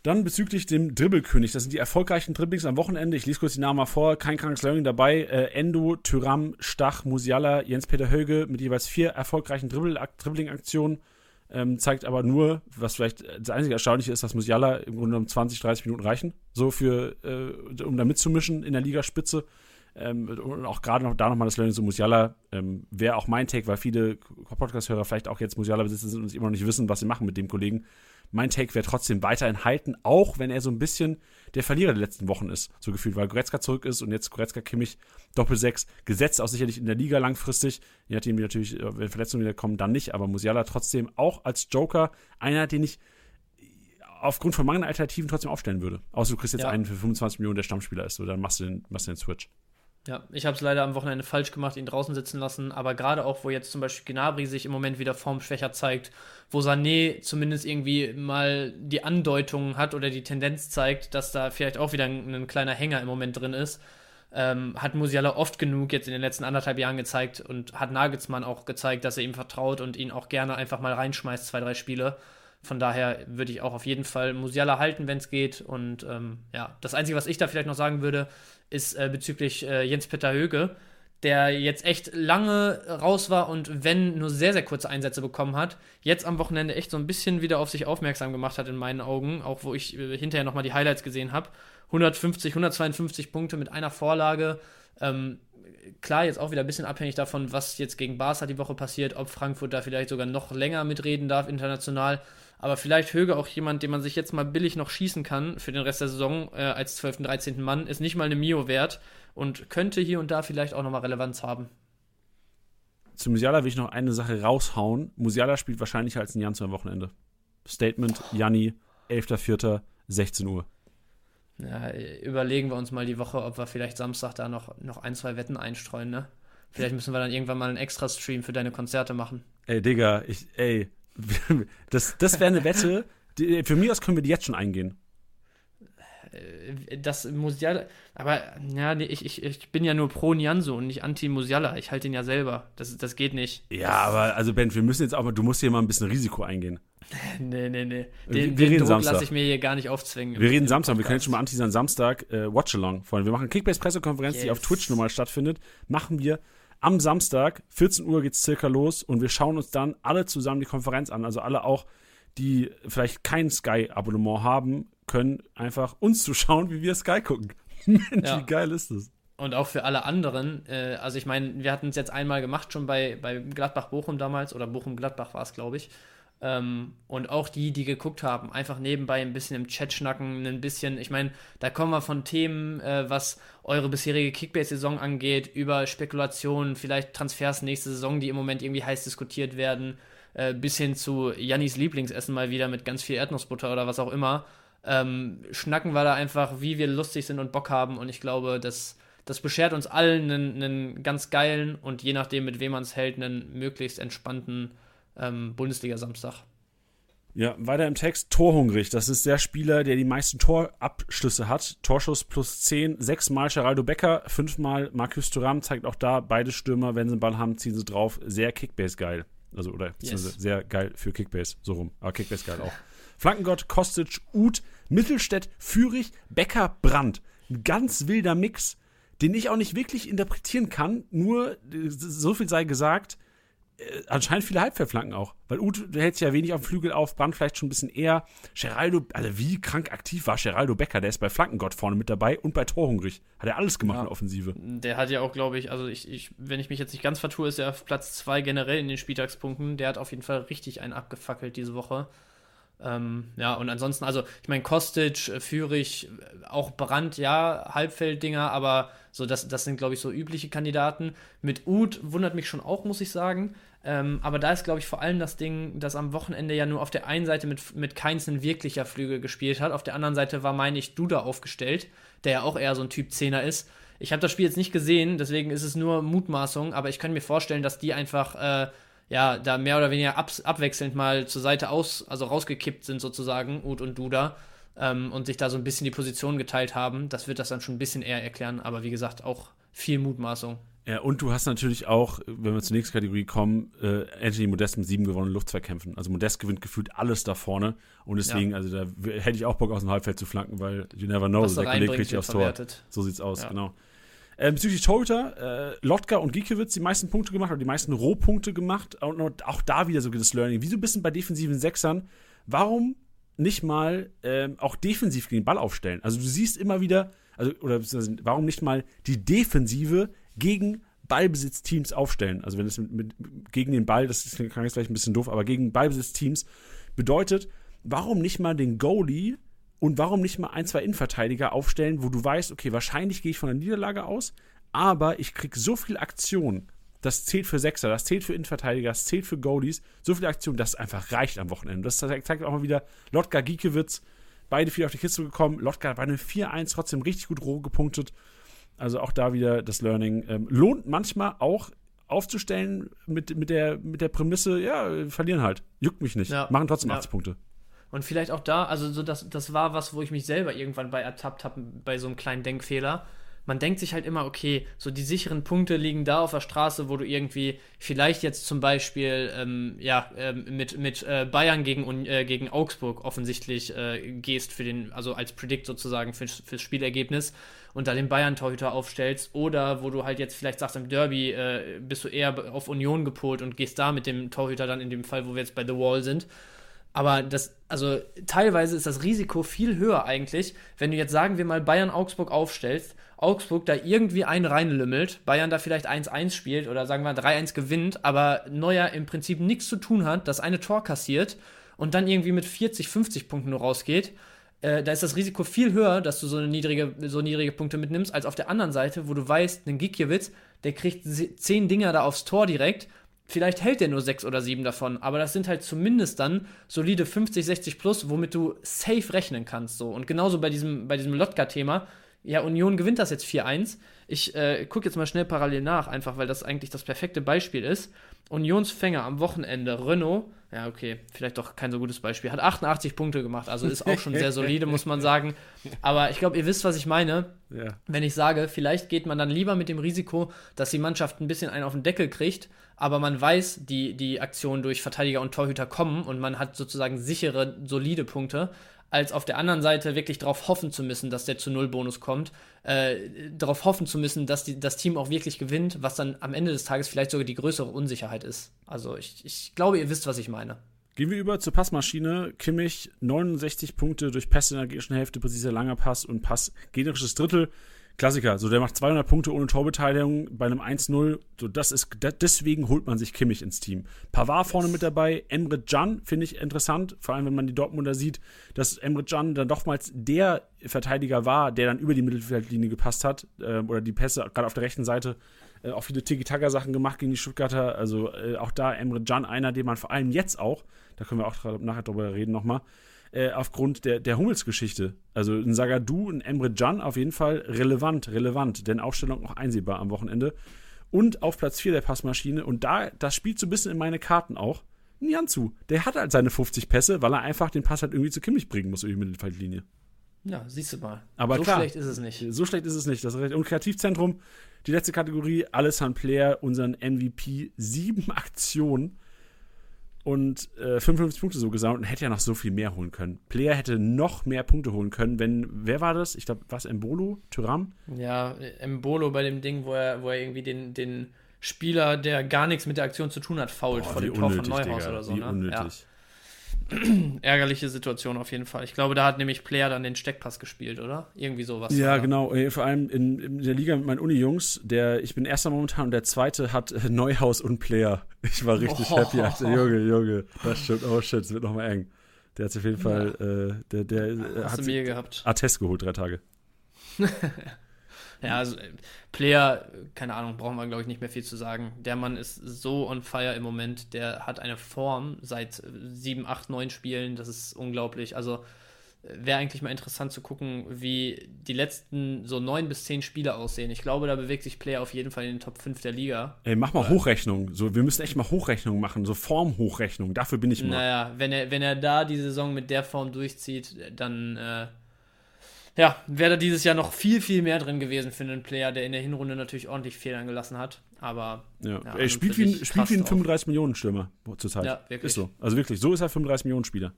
Dann bezüglich dem Dribbelkönig. Das sind die erfolgreichen Dribblings am Wochenende. Ich lese kurz die Namen mal vor. Kein krankes Learning dabei. Äh, Endo, Tyram, Stach, Musiala, Jens-Peter Höge mit jeweils vier erfolgreichen Dribbling-Aktionen. Ähm, zeigt aber nur, was vielleicht das einzige Erstaunliche ist, dass Musiala im Grunde um 20, 30 Minuten reichen. So für, äh, um da mitzumischen in der Ligaspitze. Ähm, und auch gerade noch da nochmal das Learning zu Musiala ähm, wäre auch mein Take, weil viele Podcast-Hörer vielleicht auch jetzt Musiala besitzen sind und immer noch nicht wissen, was sie machen mit dem Kollegen mein Take wäre trotzdem weiterhin halten, auch wenn er so ein bisschen der Verlierer der letzten Wochen ist, so gefühlt, weil Goretzka zurück ist und jetzt Goretzka Kimmich Doppel-6, gesetzt auch sicherlich in der Liga langfristig, je nachdem wie natürlich, äh, wenn Verletzungen wieder kommen, dann nicht, aber Musiala trotzdem auch als Joker einer, den ich aufgrund von mangelnden Alternativen trotzdem aufstellen würde. Außer du kriegst jetzt ja. einen für 25 Millionen, der Stammspieler ist, so dann machst du den, machst du den Switch. Ja, ich habe es leider am Wochenende falsch gemacht, ihn draußen sitzen lassen, aber gerade auch, wo jetzt zum Beispiel Gnabry sich im Moment wieder formschwächer zeigt, wo Sané zumindest irgendwie mal die Andeutung hat oder die Tendenz zeigt, dass da vielleicht auch wieder ein, ein kleiner Hänger im Moment drin ist, ähm, hat Musiala oft genug jetzt in den letzten anderthalb Jahren gezeigt und hat Nagelsmann auch gezeigt, dass er ihm vertraut und ihn auch gerne einfach mal reinschmeißt, zwei, drei Spiele. Von daher würde ich auch auf jeden Fall Musiala halten, wenn es geht. Und ähm, ja, das Einzige, was ich da vielleicht noch sagen würde, ist äh, bezüglich äh, Jens-Peter Höge, der jetzt echt lange raus war und wenn nur sehr, sehr kurze Einsätze bekommen hat, jetzt am Wochenende echt so ein bisschen wieder auf sich aufmerksam gemacht hat in meinen Augen, auch wo ich äh, hinterher nochmal die Highlights gesehen habe. 150, 152 Punkte mit einer Vorlage. Ähm, klar, jetzt auch wieder ein bisschen abhängig davon, was jetzt gegen Barca die Woche passiert, ob Frankfurt da vielleicht sogar noch länger mitreden darf international. Aber vielleicht Höge auch jemand, den man sich jetzt mal billig noch schießen kann für den Rest der Saison äh, als 12., 13. Mann, ist nicht mal eine Mio wert und könnte hier und da vielleicht auch nochmal Relevanz haben. Zu Musiala will ich noch eine Sache raushauen. Musiala spielt wahrscheinlich als ein Jan zu am Wochenende. Statement, Janni, 11.04., 16 Uhr. Ja, überlegen wir uns mal die Woche, ob wir vielleicht Samstag da noch, noch ein, zwei Wetten einstreuen, ne? Vielleicht müssen wir dann irgendwann mal einen extra Stream für deine Konzerte machen. Ey, Digga, ich, ey, das, das wäre eine Wette. Die, für mich aus können wir die jetzt schon eingehen. Äh, das Musiala, aber ja, nee, ich, ich, ich bin ja nur pro Nianzo und nicht anti Musiala. Ich halte ihn ja selber. Das, das geht nicht. Ja, aber also Ben, wir müssen jetzt auch mal, du musst hier mal ein bisschen Risiko eingehen. nee, nee, nee. Den, wir, den Druck lasse ich mir hier gar nicht aufzwingen. Wir reden Samstag, wir können jetzt schon mal anteasern. Samstag, äh, Watch-Along. Wir machen Kickbase-Pressekonferenz, yes. die auf Twitch nochmal stattfindet. Machen wir am Samstag, 14 Uhr geht es circa los und wir schauen uns dann alle zusammen die Konferenz an. Also alle auch, die vielleicht kein Sky-Abonnement haben, können einfach uns zuschauen, wie wir Sky gucken. Mensch, ja. wie geil ist das? Und auch für alle anderen, äh, also ich meine, wir hatten es jetzt einmal gemacht, schon bei, bei Gladbach-Bochum damals, oder Bochum-Gladbach war es, glaube ich. Ähm, und auch die, die geguckt haben, einfach nebenbei ein bisschen im Chat schnacken, ein bisschen, ich meine, da kommen wir von Themen, äh, was eure bisherige Kickbase-Saison angeht, über Spekulationen, vielleicht Transfers nächste Saison, die im Moment irgendwie heiß diskutiert werden, äh, bis hin zu Jannis Lieblingsessen mal wieder mit ganz viel Erdnussbutter oder was auch immer. Ähm, schnacken wir da einfach, wie wir lustig sind und Bock haben und ich glaube, das, das beschert uns allen einen, einen ganz geilen und je nachdem, mit wem man es hält, einen möglichst entspannten ähm, Bundesliga-Samstag. Ja, weiter im Text, torhungrig. Das ist der Spieler, der die meisten Torabschlüsse hat. Torschuss plus 10, sechsmal Geraldo Becker, fünfmal Marcus Thuram, zeigt auch da, beide Stürmer, wenn sie einen Ball haben, ziehen sie drauf. Sehr Kickbase geil. Also, oder yes. sehr geil für Kickbase, so rum. Aber Kickbase geil auch. Flankengott, Kostic, Uth, Mittelstädt, Fürich, Becker, Brandt. Ein ganz wilder Mix, den ich auch nicht wirklich interpretieren kann. Nur, so viel sei gesagt, äh, anscheinend viele Halbfeldflanken auch. Weil Uth hält sich ja wenig auf dem Flügel auf, Brand vielleicht schon ein bisschen eher. Geraldo, also wie krank aktiv war Geraldo Becker, der ist bei Flankengott vorne mit dabei und bei Torhungrig. Hat er alles gemacht ja. in der Offensive. Der hat ja auch, glaube ich, also ich, ich, wenn ich mich jetzt nicht ganz vertue, ist er auf Platz 2 generell in den Spieltagspunkten. Der hat auf jeden Fall richtig einen abgefackelt diese Woche. Ähm, ja, und ansonsten, also ich meine, Kostic, äh, Führig, äh, auch Brand, ja, Halbfelddinger, aber so, das, das sind, glaube ich, so übliche Kandidaten. Mit Uth wundert mich schon auch, muss ich sagen. Ähm, aber da ist, glaube ich, vor allem das Ding, dass am Wochenende ja nur auf der einen Seite mit, mit Keins ein wirklicher Flügel gespielt hat. Auf der anderen Seite war, meine ich, Duda aufgestellt, der ja auch eher so ein Typ Zehner ist. Ich habe das Spiel jetzt nicht gesehen, deswegen ist es nur Mutmaßung, aber ich kann mir vorstellen, dass die einfach äh, ja, da mehr oder weniger ab, abwechselnd mal zur Seite aus, also rausgekippt sind sozusagen, Ud und Duda, ähm, und sich da so ein bisschen die Position geteilt haben. Das wird das dann schon ein bisschen eher erklären, aber wie gesagt, auch viel Mutmaßung. Ja, und du hast natürlich auch, wenn wir zur nächsten Kategorie kommen, äh, Anthony Modest mit sieben gewonnenen Luftzweikämpfen. Also Modest gewinnt gefühlt alles da vorne. Und deswegen, ja. also da hätte ich auch Bock aus dem Halbfeld zu flanken, weil you never know, der Kollege kriegt aufs Tor. So sieht's aus, ja. genau. Äh, bezüglich Torhüter, äh, Lotka und Giekewitz die meisten Punkte gemacht, oder die meisten Rohpunkte gemacht. Und auch da wieder so das Learning. Wie so ein bisschen bei defensiven Sechsern. Warum nicht mal äh, auch defensiv gegen den Ball aufstellen? Also du siehst immer wieder, also, oder warum nicht mal die Defensive gegen Ballbesitzteams aufstellen. Also wenn es mit, mit, gegen den Ball, das ist, jetzt vielleicht ein bisschen doof, aber gegen Ballbesitzteams bedeutet, warum nicht mal den Goalie und warum nicht mal ein, zwei Innenverteidiger aufstellen, wo du weißt, okay, wahrscheinlich gehe ich von der Niederlage aus, aber ich kriege so viel Aktion, das zählt für Sechser, das zählt für Innenverteidiger, das zählt für Goalies, so viel Aktion, dass es einfach reicht am Wochenende. Das zeigt auch mal wieder, Lotka Giekewitz, beide viel auf die Kiste gekommen, Lotka bei einem 4-1 trotzdem richtig gut roh gepunktet also auch da wieder das Learning. Ähm, lohnt manchmal auch aufzustellen mit, mit, der, mit der Prämisse, ja, verlieren halt. Juckt mich nicht. Ja. Machen trotzdem ja. 80 Punkte. Und vielleicht auch da, also so das, das war was, wo ich mich selber irgendwann bei ertappt habe, bei so einem kleinen Denkfehler man denkt sich halt immer, okay, so die sicheren Punkte liegen da auf der Straße, wo du irgendwie vielleicht jetzt zum Beispiel ähm, ja, ähm, mit, mit äh, Bayern gegen, äh, gegen Augsburg offensichtlich äh, gehst für den, also als Predict sozusagen für, fürs Spielergebnis und da den Bayern-Torhüter aufstellst oder wo du halt jetzt vielleicht sagst, im Derby äh, bist du eher auf Union gepolt und gehst da mit dem Torhüter dann in dem Fall, wo wir jetzt bei The Wall sind. Aber das, also teilweise ist das Risiko viel höher eigentlich, wenn du jetzt sagen wir mal Bayern-Augsburg aufstellst Augsburg da irgendwie einen reinlümmelt, Bayern da vielleicht 1-1 spielt oder sagen wir 3-1 gewinnt, aber Neuer im Prinzip nichts zu tun hat, das eine Tor kassiert und dann irgendwie mit 40, 50 Punkten nur rausgeht, äh, da ist das Risiko viel höher, dass du so niedrige, so niedrige Punkte mitnimmst, als auf der anderen Seite, wo du weißt, ein Gikiewicz, der kriegt 10 Dinger da aufs Tor direkt, vielleicht hält der nur 6 oder 7 davon, aber das sind halt zumindest dann solide 50, 60 plus, womit du safe rechnen kannst. So. Und genauso bei diesem, bei diesem Lotka-Thema, ja, Union gewinnt das jetzt 4-1. Ich äh, gucke jetzt mal schnell parallel nach, einfach weil das eigentlich das perfekte Beispiel ist. Unionsfänger am Wochenende, Renault, ja, okay, vielleicht doch kein so gutes Beispiel, hat 88 Punkte gemacht, also ist auch schon sehr solide, muss man sagen. Aber ich glaube, ihr wisst, was ich meine, ja. wenn ich sage, vielleicht geht man dann lieber mit dem Risiko, dass die Mannschaft ein bisschen einen auf den Deckel kriegt, aber man weiß, die, die Aktionen durch Verteidiger und Torhüter kommen und man hat sozusagen sichere, solide Punkte als auf der anderen Seite wirklich darauf hoffen zu müssen, dass der zu Null Bonus kommt, äh, darauf hoffen zu müssen, dass die, das Team auch wirklich gewinnt, was dann am Ende des Tages vielleicht sogar die größere Unsicherheit ist. Also ich, ich glaube, ihr wisst, was ich meine. Gehen wir über zur Passmaschine. Kimmich 69 Punkte durch Pässe in der gegnerischen Hälfte, präziser langer Pass und Pass gegnerisches Drittel. Klassiker, so der macht 200 Punkte ohne Torbeteiligung bei einem 1-0. So das ist deswegen holt man sich Kimmich ins Team. Pavard vorne mit dabei, Emre Can finde ich interessant, vor allem wenn man die Dortmunder sieht, dass Emre Can dann dochmals der Verteidiger war, der dann über die Mittelfeldlinie gepasst hat äh, oder die Pässe gerade auf der rechten Seite äh, auch viele Tiki-Taka Sachen gemacht gegen die Stuttgarter, also äh, auch da Emre Can einer, den man vor allem jetzt auch, da können wir auch nachher drüber reden nochmal, äh, aufgrund der, der Hummels-Geschichte. Also ein Sagadu, ein Emre Can auf jeden Fall relevant, relevant, denn Aufstellung noch einsehbar am Wochenende. Und auf Platz 4 der Passmaschine, und da, das spielt so ein bisschen in meine Karten auch, Nianzu. Der hat halt seine 50 Pässe, weil er einfach den Pass halt irgendwie zu Kimmich bringen muss über die Mittelfeldlinie. Ja, siehst du mal. Aber so klar, schlecht ist es nicht. So schlecht ist es nicht. Das Und Kreativzentrum, die letzte Kategorie, Alessandro Player, unseren MVP, sieben Aktionen und äh, 55 Punkte so gesammelt und hätte ja noch so viel mehr holen können. Player hätte noch mehr Punkte holen können, wenn, wer war das? Ich glaube, was, Embolo? Tyram? Ja, Embolo bei dem Ding, wo er, wo er irgendwie den, den Spieler, der gar nichts mit der Aktion zu tun hat, fault vor dem Tor von Neuhaus Digga, oder so. Wie ne? unnötig. Ja. ärgerliche Situation auf jeden Fall. Ich glaube, da hat nämlich Player dann den Steckpass gespielt, oder? Irgendwie sowas. Ja, genau. Vor allem in, in, der Liga mit meinen Uni-Jungs, der, ich bin erster momentan und der zweite hat Neuhaus und Player. Ich war richtig oh. happy. Also, Junge, Junge, das stimmt. Oh shit, es wird nochmal eng. Der hat auf jeden Fall, äh, der, der äh, Hast hat du mir gehabt. Attest geholt, drei Tage. Ja, also äh, Player, keine Ahnung, brauchen wir, glaube ich, nicht mehr viel zu sagen. Der Mann ist so on fire im Moment. Der hat eine Form seit äh, sieben, acht, neun Spielen. Das ist unglaublich. Also wäre eigentlich mal interessant zu gucken, wie die letzten so neun bis zehn Spiele aussehen. Ich glaube, da bewegt sich Player auf jeden Fall in den Top 5 der Liga. Ey, mach mal Hochrechnung. So, wir müssen echt mal Hochrechnung machen, so Formhochrechnung. Dafür bin ich immer. Naja, wenn er, wenn er da die Saison mit der Form durchzieht, dann äh, ja, wäre da dieses Jahr noch viel, viel mehr drin gewesen für einen Player, der in der Hinrunde natürlich ordentlich Fehlern gelassen hat. Aber Ja. Ja, Ey, an spielt wie ein, spielt wie ein passt auch. 35 Millionen Stürmer zurzeit. Ja, wirklich. Ist so. Also wirklich, so ist er 35 Millionen Spieler.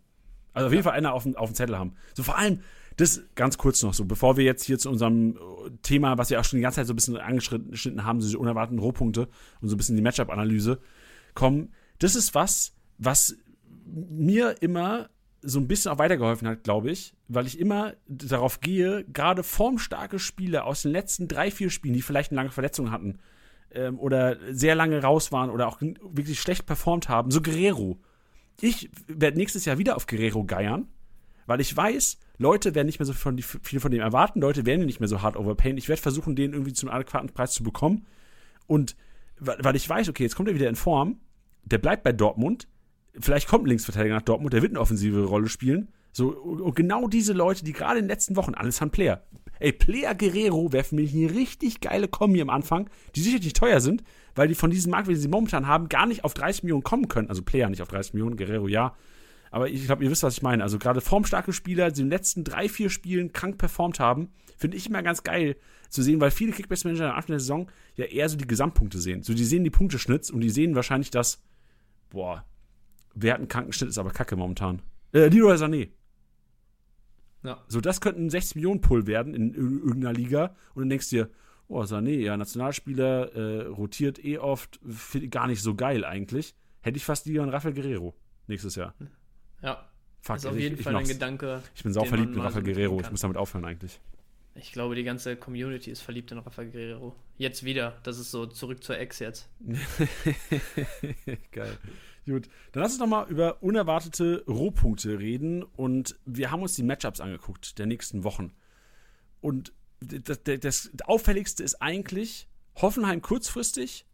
Also auf jeden Fall einer auf dem, auf dem Zettel haben. So vor allem, das ganz kurz noch so, bevor wir jetzt hier zu unserem äh, Thema, was wir auch schon die ganze Zeit so ein bisschen angeschnitten haben, diese unerwarteten Rohpunkte und so ein bisschen die Matchup-Analyse kommen. Das ist was, was mir immer so ein bisschen auch weitergeholfen hat, glaube ich, weil ich immer darauf gehe, gerade formstarke Spieler aus den letzten drei, vier Spielen, die vielleicht eine lange Verletzung hatten ähm, oder sehr lange raus waren oder auch wirklich schlecht performt haben, so Guerrero. Ich werde nächstes Jahr wieder auf Guerrero geiern, weil ich weiß, Leute werden nicht mehr so von, viel von dem erwarten, Leute werden nicht mehr so hart overpayen. Ich werde versuchen, den irgendwie zum adäquaten Preis zu bekommen. Und weil ich weiß, okay, jetzt kommt er wieder in Form, der bleibt bei Dortmund, vielleicht kommt ein Linksverteidiger nach Dortmund, der wird eine offensive Rolle spielen. So, und genau diese Leute, die gerade in den letzten Wochen, alles haben Player. Ey, Player Guerrero für mich eine richtig geile Kombi am Anfang, die sicherlich teuer sind, weil die von diesem Markt, den sie momentan haben, gar nicht auf 30 Millionen kommen können. Also Player nicht auf 30 Millionen, Guerrero ja. Aber ich glaube, ihr wisst, was ich meine. Also gerade formstarke Spieler, die in den letzten drei, vier Spielen krank performt haben, finde ich immer ganz geil zu sehen, weil viele Kickbase-Manager am Anfang der Saison ja eher so die Gesamtpunkte sehen. So, die sehen die Punkteschnitts und die sehen wahrscheinlich das, boah, wer hat einen kranken Schnitt, ist aber kacke momentan. Äh, Leroy Sané. Ja. So, das könnte ein 60 Millionen Pull werden in ir- irgendeiner Liga und dann denkst du dir, oh, Sané, ja, Nationalspieler, äh, rotiert eh oft, finde ich gar nicht so geil eigentlich. Hätte ich fast lieber einen Rafael Guerrero nächstes Jahr. ja, Fuck, ist auf ich- jeden ich, Fall ein mach's. Gedanke. Ich bin sau verliebt in Rafael so Guerrero. Ich muss damit aufhören eigentlich. Ich glaube, die ganze Community ist verliebt in Rafa Guerrero. Jetzt wieder. Das ist so zurück zur Ex jetzt. Geil. Gut, dann lass uns noch mal über unerwartete Rohpunkte reden und wir haben uns die Matchups angeguckt der nächsten Wochen. Und das, das, das auffälligste ist eigentlich Hoffenheim kurzfristig,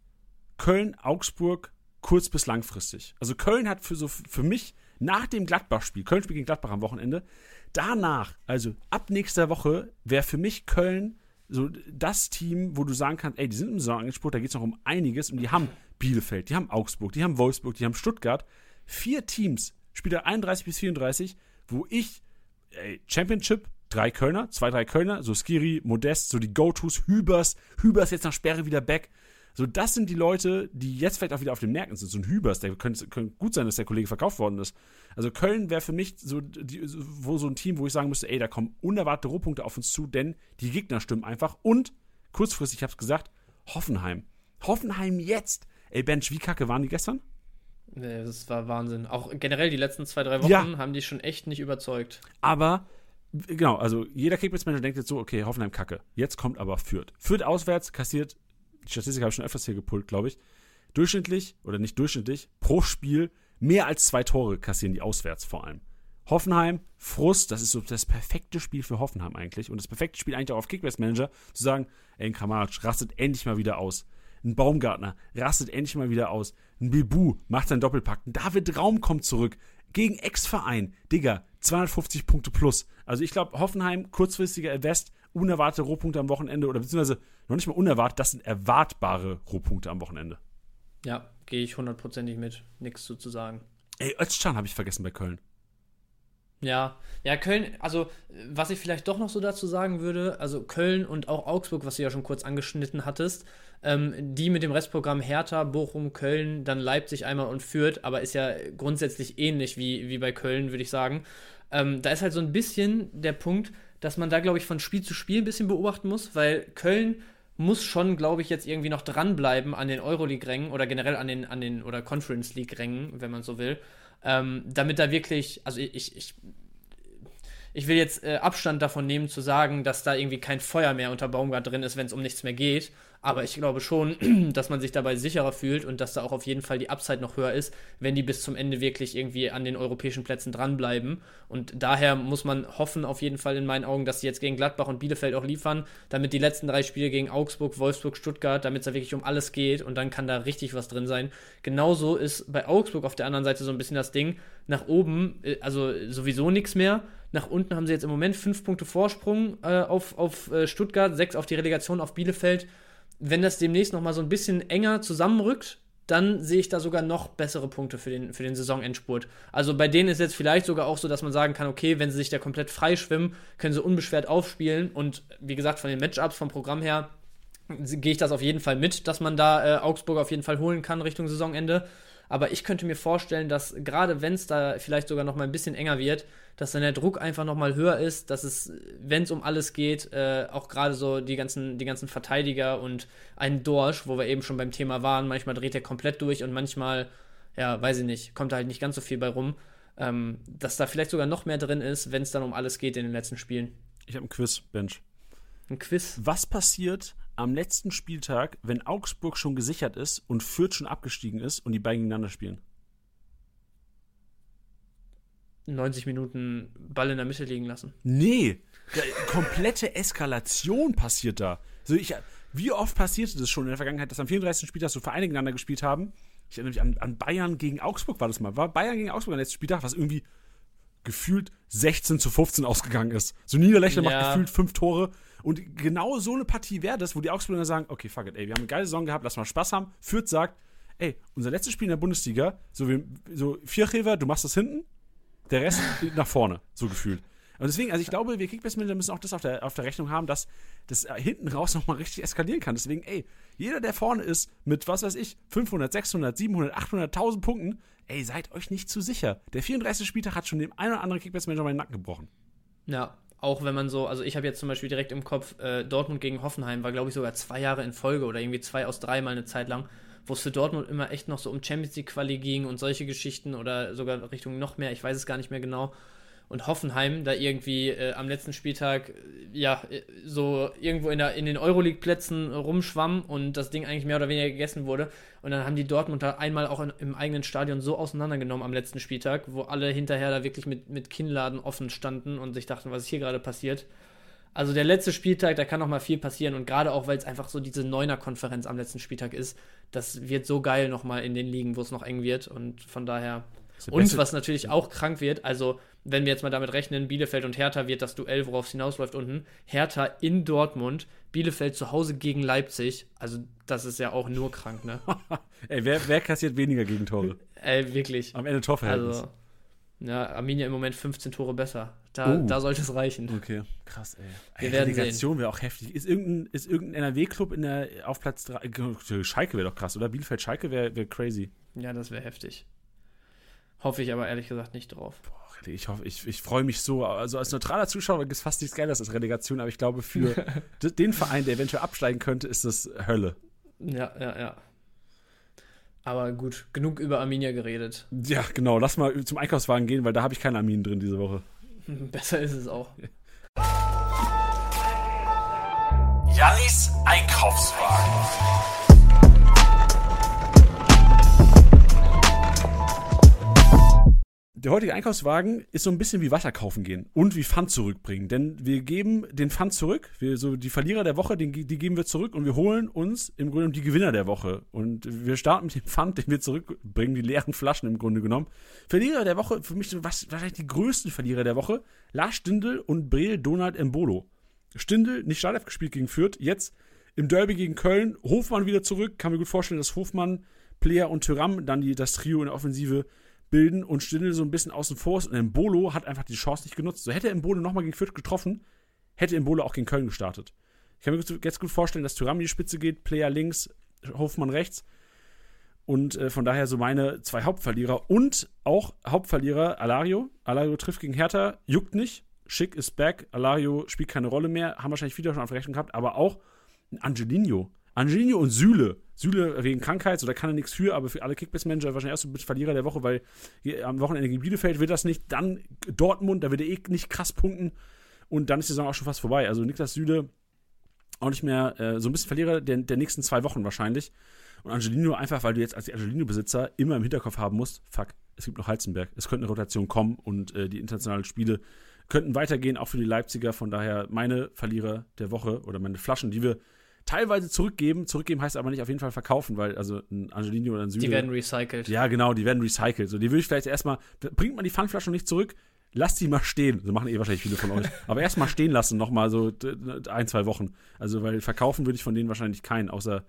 Köln, Augsburg kurz bis langfristig. Also Köln hat für so für mich nach dem Gladbach-Spiel, Köln spielt gegen Gladbach am Wochenende, danach, also ab nächster Woche, wäre für mich Köln so das Team, wo du sagen kannst, ey, die sind im Saisonanspruch, da geht es noch um einiges und die haben Bielefeld, die haben Augsburg, die haben Wolfsburg, die haben Stuttgart. Vier Teams, Spieler 31 bis 34, wo ich, ey, Championship, drei Kölner, zwei, drei Kölner, so Skiri, Modest, so die Go-Tos, Hübers, Hübers jetzt nach Sperre wieder back. So, das sind die Leute, die jetzt vielleicht auch wieder auf den Märkten sind. So ein Hübers, der könnte, könnte gut sein, dass der Kollege verkauft worden ist. Also Köln wäre für mich so, die, wo so ein Team, wo ich sagen müsste, ey, da kommen unerwartete Rohpunkte auf uns zu, denn die Gegner stimmen einfach. Und kurzfristig, ich hab's gesagt, Hoffenheim. Hoffenheim jetzt. Ey, Bench, wie kacke waren die gestern? Nee, Das war Wahnsinn. Auch generell die letzten zwei, drei Wochen Ja. haben die schon echt nicht überzeugt. Aber, genau, also jeder Kickbase-Manager denkt jetzt so, okay, Hoffenheim kacke. Jetzt kommt aber Fürth. Fürth auswärts kassiert, die Statistik habe ich schon öfters hier gepult, glaube ich, durchschnittlich, oder nicht durchschnittlich, pro Spiel mehr als zwei Tore kassieren die auswärts vor allem. Hoffenheim, Frust, das ist so das perfekte Spiel für Hoffenheim eigentlich. Und das perfekte Spiel eigentlich auch auf Kickbase-Manager, zu sagen, ey, Kramaric rastet endlich mal wieder aus. Ein Baumgartner rastet endlich mal wieder aus. Ein Bibu macht seinen Doppelpack. Ein David Raum kommt zurück. Gegen Ex-Verein. Digga, 250 Punkte plus. Also ich glaube, Hoffenheim, kurzfristiger Invest, unerwartete Rohpunkte am Wochenende oder beziehungsweise noch nicht mal unerwartet, das sind erwartbare Rohpunkte am Wochenende. Ja, gehe ich hundertprozentig mit. Nichts zu, zu sagen. Ey, Özcan habe ich vergessen bei Köln. Ja, ja, Köln, also was ich vielleicht doch noch so dazu sagen würde, also Köln und auch Augsburg, was du ja schon kurz angeschnitten hattest, ähm, die mit dem Restprogramm Hertha, Bochum, Köln, dann Leipzig einmal und Fürth, aber ist ja grundsätzlich ähnlich wie, wie bei Köln, würde ich sagen. Ähm, da ist halt so ein bisschen der Punkt, dass man da, glaube ich, von Spiel zu Spiel ein bisschen beobachten muss, weil Köln muss schon, glaube ich, jetzt irgendwie noch dranbleiben an den Euroleague-Rängen oder generell an den, an den oder Conference League-Rängen, wenn man so will. Ähm, damit da wirklich, also ich, ich, ich will jetzt äh, Abstand davon nehmen zu sagen, dass da irgendwie kein Feuer mehr unter Baumgart drin ist, wenn es um nichts mehr geht. Aber ich glaube schon, dass man sich dabei sicherer fühlt und dass da auch auf jeden Fall die Upside noch höher ist, wenn die bis zum Ende wirklich irgendwie an den europäischen Plätzen dranbleiben. Und daher muss man hoffen, auf jeden Fall in meinen Augen, dass sie jetzt gegen Gladbach und Bielefeld auch liefern, damit die letzten drei Spiele gegen Augsburg, Wolfsburg, Stuttgart, damit es da wirklich um alles geht und dann kann da richtig was drin sein. Genauso ist bei Augsburg auf der anderen Seite so ein bisschen das Ding, nach oben, äh, also sowieso nichts mehr. Nach unten haben sie jetzt im Moment fünf Punkte Vorsprung äh, auf, auf äh, Stuttgart, sechs auf die Relegation auf Bielefeld wenn das demnächst nochmal so ein bisschen enger zusammenrückt, dann sehe ich da sogar noch bessere Punkte für den, für den Saisonendspurt. Also bei denen ist jetzt vielleicht sogar auch so, dass man sagen kann, okay, wenn sie sich da komplett frei schwimmen, können sie unbeschwert aufspielen. Und wie gesagt, von den Matchups, vom Programm her, gehe ich das auf jeden Fall mit, dass man da äh, Augsburg auf jeden Fall holen kann Richtung Saisonende. Aber ich könnte mir vorstellen, dass gerade wenn es da vielleicht sogar noch mal ein bisschen enger wird, dass dann der Druck einfach nochmal höher ist, dass es, wenn es um alles geht, äh, auch gerade so die ganzen, die ganzen Verteidiger und ein Dorsch, wo wir eben schon beim Thema waren, manchmal dreht er komplett durch und manchmal, ja, weiß ich nicht, kommt da halt nicht ganz so viel bei rum, ähm, dass da vielleicht sogar noch mehr drin ist, wenn es dann um alles geht in den letzten Spielen. Ich habe ein Quiz, Bench. Ein Quiz? Was passiert am letzten Spieltag, wenn Augsburg schon gesichert ist und Fürth schon abgestiegen ist und die beiden gegeneinander spielen? 90 Minuten Ball in der Mitte liegen lassen. Nee, komplette Eskalation passiert da. Also ich, wie oft passierte das schon in der Vergangenheit, dass am 34. Spieltag so Vereine gegeneinander gespielt haben? Ich erinnere mich an, an, Bayern gegen Augsburg war das mal. War Bayern gegen Augsburg am letzten Spieltag, was irgendwie gefühlt 16 zu 15 ausgegangen ist. So Niederlechner ja. macht gefühlt fünf Tore. Und genau so eine Partie wäre das, wo die Augsburger sagen, okay, fuck it, ey, wir haben eine geile Saison gehabt, lass mal Spaß haben. Fürth sagt, ey, unser letztes Spiel in der Bundesliga, so, wir, so Vierhever, du machst das hinten, der Rest nach vorne, so gefühlt. Und deswegen, also ich glaube, wir Kickbase-Manager müssen auch das auf der, auf der Rechnung haben, dass das hinten raus nochmal richtig eskalieren kann. Deswegen, ey, jeder, der vorne ist mit, was weiß ich, 500, 600, 700, 800, 1000 Punkten, ey, seid euch nicht zu sicher. Der 34. Spieltag hat schon dem einen oder anderen Kickbase-Manager meinen Nacken gebrochen. Ja, auch wenn man so, also ich habe jetzt zum Beispiel direkt im Kopf, äh, Dortmund gegen Hoffenheim war, glaube ich, sogar zwei Jahre in Folge oder irgendwie zwei aus drei mal eine Zeit lang wo es für Dortmund immer echt noch so um Champions League Quali ging und solche Geschichten oder sogar Richtung noch mehr, ich weiß es gar nicht mehr genau. Und Hoffenheim da irgendwie äh, am letzten Spieltag äh, ja äh, so irgendwo in, der, in den Euroleague-Plätzen rumschwamm und das Ding eigentlich mehr oder weniger gegessen wurde. Und dann haben die Dortmunder einmal auch in, im eigenen Stadion so auseinandergenommen am letzten Spieltag, wo alle hinterher da wirklich mit, mit Kinnladen offen standen und sich dachten, was ist hier gerade passiert. Also der letzte Spieltag, da kann noch mal viel passieren und gerade auch, weil es einfach so diese Neuner-Konferenz am letzten Spieltag ist, das wird so geil noch mal in den Ligen, wo es noch eng wird und von daher und was natürlich auch krank wird, also wenn wir jetzt mal damit rechnen, Bielefeld und Hertha wird das Duell, worauf es hinausläuft unten, Hertha in Dortmund, Bielefeld zu Hause gegen Leipzig, also das ist ja auch nur krank, ne? Ey, wer, wer kassiert weniger Gegentore? Ey, wirklich. Am Ende Torverhältnis. Also, ja, Arminia im Moment 15 Tore besser. Da, uh. da sollte es reichen. Okay, krass, ey. Wir ey, werden Relegation wäre auch heftig. Ist irgendein, ist irgendein NRW-Club in der, auf Platz 3? Schalke wäre doch krass, oder? Bielefeld-Schalke wäre wär crazy. Ja, das wäre heftig. Hoffe ich aber ehrlich gesagt nicht drauf. Boah, ich hoffe, ich, ich freue mich so. Also als neutraler Zuschauer gibt es fast nichts Geiles als Relegation, aber ich glaube, für den Verein, der eventuell absteigen könnte, ist das Hölle. Ja, ja, ja. Aber gut, genug über Arminia geredet. Ja, genau. Lass mal zum Einkaufswagen gehen, weil da habe ich keine Arminen drin diese Woche. Besser ist es auch. Jannis Einkaufswagen. Der heutige Einkaufswagen ist so ein bisschen wie Wasser kaufen gehen und wie Pfand zurückbringen. Denn wir geben den Pfand zurück. Wir, so die Verlierer der Woche, den, die geben wir zurück und wir holen uns im Grunde die Gewinner der Woche. Und wir starten mit dem Pfand, den wir zurückbringen, die leeren Flaschen im Grunde genommen. Verlierer der Woche, für mich was, wahrscheinlich die größten Verlierer der Woche, Lars Stindl und Breel Donald Embolo. Stindl nicht Startelf gespielt gegen Fürth, jetzt im Derby gegen Köln, Hofmann wieder zurück. Kann mir gut vorstellen, dass Hofmann, Player und Tyram dann die, das Trio in der Offensive bilden und Stindl so ein bisschen außen vor ist. Und Embolo hat einfach die Chance nicht genutzt. So hätte Embolo nochmal gegen Fürth getroffen, hätte Embolo auch gegen Köln gestartet. Ich kann mir jetzt gut vorstellen, dass Thuram die Spitze geht, Player links, Hofmann rechts. Und äh, von daher so meine zwei Hauptverlierer und auch Hauptverlierer Alario. Alario trifft gegen Hertha, juckt nicht. Schick ist back. Alario spielt keine Rolle mehr. Haben wahrscheinlich wieder schon auf Rechnung gehabt, aber auch ein Angelino. Angelino und Süle Süle wegen Krankheit, oder kann er nichts für, aber für alle Kickbase-Manager wahrscheinlich erst ein Verlierer der Woche, weil am Wochenende gegen Bielefeld wird das nicht. Dann Dortmund, da wird er eh nicht krass punkten. Und dann ist die Saison auch schon fast vorbei. Also Niklas Süle auch nicht mehr, äh, so ein bisschen Verlierer der, der nächsten zwei Wochen wahrscheinlich. Und Angelino einfach, weil du jetzt als Angelino-Besitzer immer im Hinterkopf haben musst, fuck, es gibt noch Heizenberg, es könnte eine Rotation kommen und äh, die internationalen Spiele könnten weitergehen, auch für die Leipziger. Von daher meine Verlierer der Woche oder meine Flaschen, die wir teilweise zurückgeben. Zurückgeben heißt aber nicht auf jeden Fall verkaufen, weil also ein Angelino oder ein Süde. Die werden recycelt. Ja, genau, die werden recycelt. So, die würde ich vielleicht erstmal, bringt man die Pfandflaschen nicht zurück, lasst die mal stehen. So machen eh wahrscheinlich viele von euch. Aber erstmal stehen lassen, nochmal so ein, zwei Wochen. Also, weil verkaufen würde ich von denen wahrscheinlich keinen, außer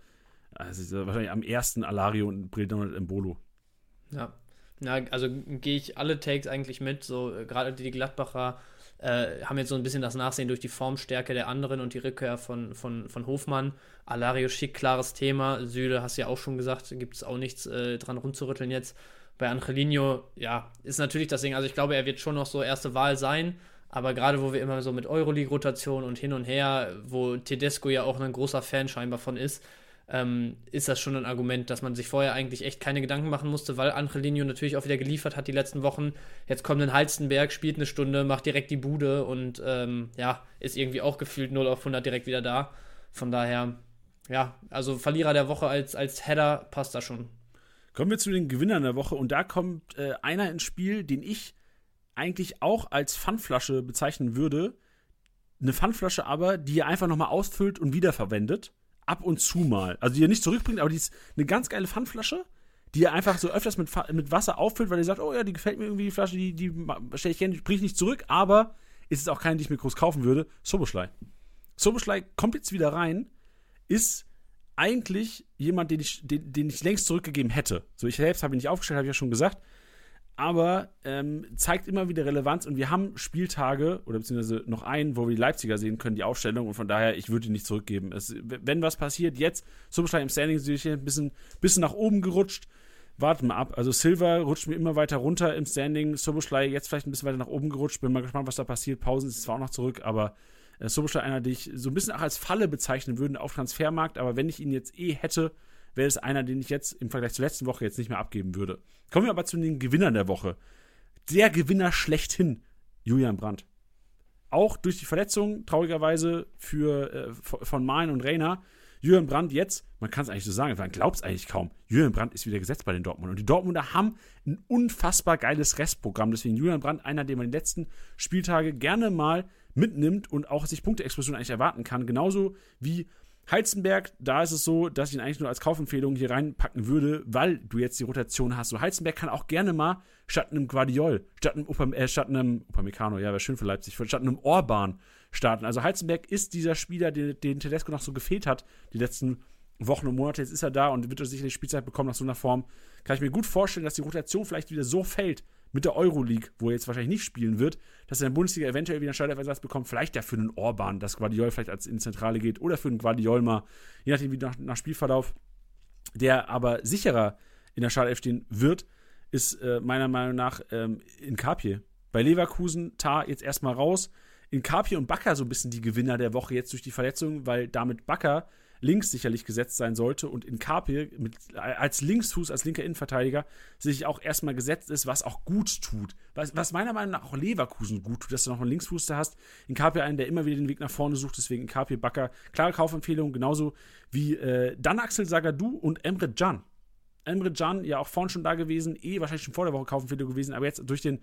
also wahrscheinlich am ersten Alario und Bredon Embolo. Ja. Ja, also gehe ich alle Takes eigentlich mit. So, äh, gerade die Gladbacher äh, haben jetzt so ein bisschen das Nachsehen durch die Formstärke der anderen und die Rückkehr von, von, von Hofmann. Alario schick, klares Thema. Süle, hast du ja auch schon gesagt, gibt es auch nichts äh, dran rumzurütteln jetzt. Bei Angelino, ja, ist natürlich das Ding. Also ich glaube, er wird schon noch so erste Wahl sein. Aber gerade wo wir immer so mit Euroleague-Rotation und hin und her, wo Tedesco ja auch ein großer Fan scheinbar von ist, ähm, ist das schon ein Argument, dass man sich vorher eigentlich echt keine Gedanken machen musste, weil Angelino natürlich auch wieder geliefert hat die letzten Wochen. Jetzt kommt ein Halstenberg, spielt eine Stunde, macht direkt die Bude und ähm, ja, ist irgendwie auch gefühlt 0 auf 100 direkt wieder da. Von daher, ja, also Verlierer der Woche als, als Header passt da schon. Kommen wir zu den Gewinnern der Woche und da kommt äh, einer ins Spiel, den ich eigentlich auch als Pfandflasche bezeichnen würde. Eine Pfandflasche aber, die ihr einfach nochmal ausfüllt und wiederverwendet ab und zu mal. Also die ihr nicht zurückbringt, aber die ist eine ganz geile Pfandflasche, die ihr einfach so öfters mit, mit Wasser auffüllt, weil ihr sagt, oh ja, die gefällt mir irgendwie, die Flasche, die, die stelle ich gerne, bringe ich nicht zurück, aber ist es auch keine, die ich mir groß kaufen würde. Soboschlei. Soboschlei kommt jetzt wieder rein, ist eigentlich jemand, den ich, den, den ich längst zurückgegeben hätte. So, ich selbst habe ihn nicht aufgestellt, habe ich ja schon gesagt aber ähm, zeigt immer wieder Relevanz und wir haben Spieltage oder beziehungsweise noch einen, wo wir die Leipziger sehen können, die Aufstellung und von daher, ich würde ihn nicht zurückgeben. Es, wenn was passiert, jetzt, Substein im Standing ist ein bisschen, bisschen nach oben gerutscht. Warten wir ab. Also Silver rutscht mir immer weiter runter im Standing. Soboschlei jetzt vielleicht ein bisschen weiter nach oben gerutscht. Bin mal gespannt, was da passiert. Pausen ist zwar auch noch zurück, aber äh, Soboschlei einer, den ich so ein bisschen auch als Falle bezeichnen würde auf Transfermarkt. Aber wenn ich ihn jetzt eh hätte, wäre es einer, den ich jetzt im Vergleich zur letzten Woche jetzt nicht mehr abgeben würde. Kommen wir aber zu den Gewinnern der Woche. Der Gewinner schlechthin, Julian Brandt. Auch durch die Verletzung, traurigerweise, für, äh, von Malen und Reiner. Julian Brandt jetzt, man kann es eigentlich so sagen, man glaubt es eigentlich kaum. Julian Brandt ist wieder gesetzt bei den Dortmund. Und die Dortmunder haben ein unfassbar geiles Restprogramm. Deswegen Julian Brandt, einer, den man die letzten Spieltage gerne mal mitnimmt und auch sich Punkteexplosion eigentlich erwarten kann. Genauso wie Heizenberg, da ist es so, dass ich ihn eigentlich nur als Kaufempfehlung hier reinpacken würde, weil du jetzt die Rotation hast. So Heizenberg kann auch gerne mal statt einem Guardiol, statt einem, Upam äh, statt einem Upamecano, ja, wäre schön für Leipzig, statt einem Orban starten. Also Heizenberg ist dieser Spieler, den, den Tedesco noch so gefehlt hat, die letzten Wochen und Monate. Jetzt ist er da und wird er sicherlich Spielzeit bekommen nach so einer Form. Kann ich mir gut vorstellen, dass die Rotation vielleicht wieder so fällt, mit der Euroleague, wo er jetzt wahrscheinlich nicht spielen wird, dass er in der Bundesliga eventuell wieder einen Startelf-Ersatz bekommt, vielleicht ja für einen Orban, dass Guardiol vielleicht als in Zentrale geht oder für einen Guardiol mal, je nachdem wie nach, nach Spielverlauf, der aber sicherer in der Startelf stehen wird, ist äh, meiner Meinung nach ähm, in Kapje. Bei Leverkusen, Tar jetzt erstmal raus. In Kapje und Bakker so ein bisschen die Gewinner der Woche jetzt durch die Verletzung, weil damit Bakker links sicherlich gesetzt sein sollte und in Kapil mit, als Linksfuß, als linker Innenverteidiger sich auch erstmal gesetzt ist, was auch gut tut. Was, was meiner Meinung nach auch Leverkusen gut tut, dass du noch einen Linksfuß da hast. In Kapil einen, der immer wieder den Weg nach vorne sucht, deswegen in Kapil Bakker. Klare Kaufempfehlung, genauso wie äh, dann Axel Sagadou und Emre Can. Emre Can, ja auch vorhin schon da gewesen, eh wahrscheinlich schon vor der Woche Kaufempfehlung gewesen, aber jetzt durch den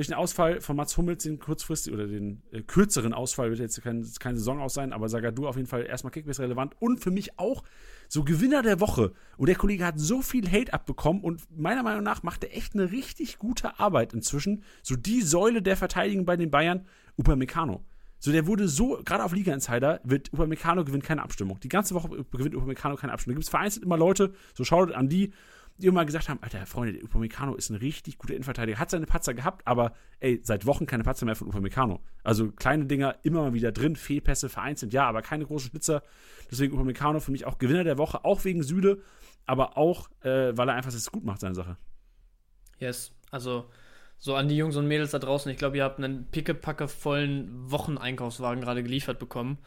durch den Ausfall von Mats Hummels, den kurzfristig oder den äh, kürzeren Ausfall, wird jetzt kein, keine Saison aus sein, aber Sagadu auf jeden Fall erstmal Kickbase relevant und für mich auch so Gewinner der Woche. Und der Kollege hat so viel Hate abbekommen und meiner Meinung nach macht er echt eine richtig gute Arbeit inzwischen. So die Säule der Verteidigung bei den Bayern, Upamecano. So, der wurde so, gerade auf Liga Insider, wird Upamecano gewinnt keine Abstimmung. Die ganze Woche gewinnt Upamecano keine Abstimmung. Da gibt es vereinzelt immer Leute, so schaut an die, die immer gesagt haben, Alter, Freunde, der Upamecano ist ein richtig guter Innenverteidiger, hat seine Patzer gehabt, aber ey, seit Wochen keine Patzer mehr von Upamecano. Also kleine Dinger immer mal wieder drin, Fehlpässe vereinzelt, ja, aber keine großen Spitzer. Deswegen Upamecano für mich auch Gewinner der Woche, auch wegen Süde, aber auch, äh, weil er einfach das gut macht, seine Sache. Yes, also so an die Jungs und Mädels da draußen, ich glaube, ihr habt einen pickepacke vollen Wocheneinkaufswagen gerade geliefert bekommen.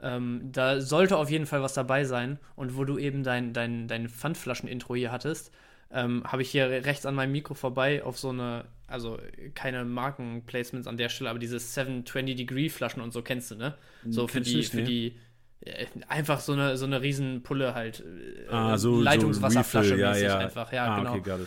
Ähm, da sollte auf jeden Fall was dabei sein. Und wo du eben dein, dein, dein Pfandflaschen-Intro hier hattest, ähm, habe ich hier rechts an meinem Mikro vorbei auf so eine, also keine Markenplacements an der Stelle, aber diese 720-Degree-Flaschen und so kennst du, ne? So für die, für die, äh, einfach so eine, so eine Riesenpulle halt. äh, Ah, so, Leitungswasserflasche so Refill, ja, ja. einfach. Ja, ah, genau. okay.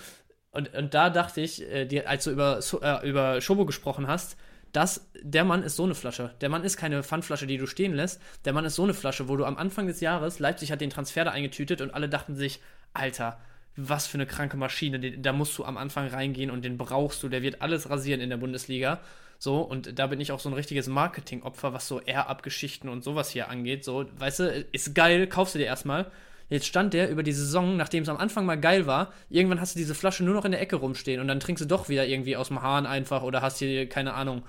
Und, und da dachte ich, äh, dir, als du über, äh, über Schobo gesprochen hast, dass der Mann ist so eine Flasche. Der Mann ist keine Pfandflasche, die du stehen lässt. Der Mann ist so eine Flasche, wo du am Anfang des Jahres, Leipzig hat den Transfer da eingetütet und alle dachten sich, Alter, was für eine kranke Maschine. Da musst du am Anfang reingehen und den brauchst du. Der wird alles rasieren in der Bundesliga. So, und da bin ich auch so ein richtiges Marketingopfer, was so Air-Up-Geschichten und sowas hier angeht. So, weißt du, ist geil, kaufst du dir erstmal. Jetzt stand der über die Saison, nachdem es am Anfang mal geil war, irgendwann hast du diese Flasche nur noch in der Ecke rumstehen und dann trinkst du doch wieder irgendwie aus dem Hahn einfach oder hast hier, keine Ahnung,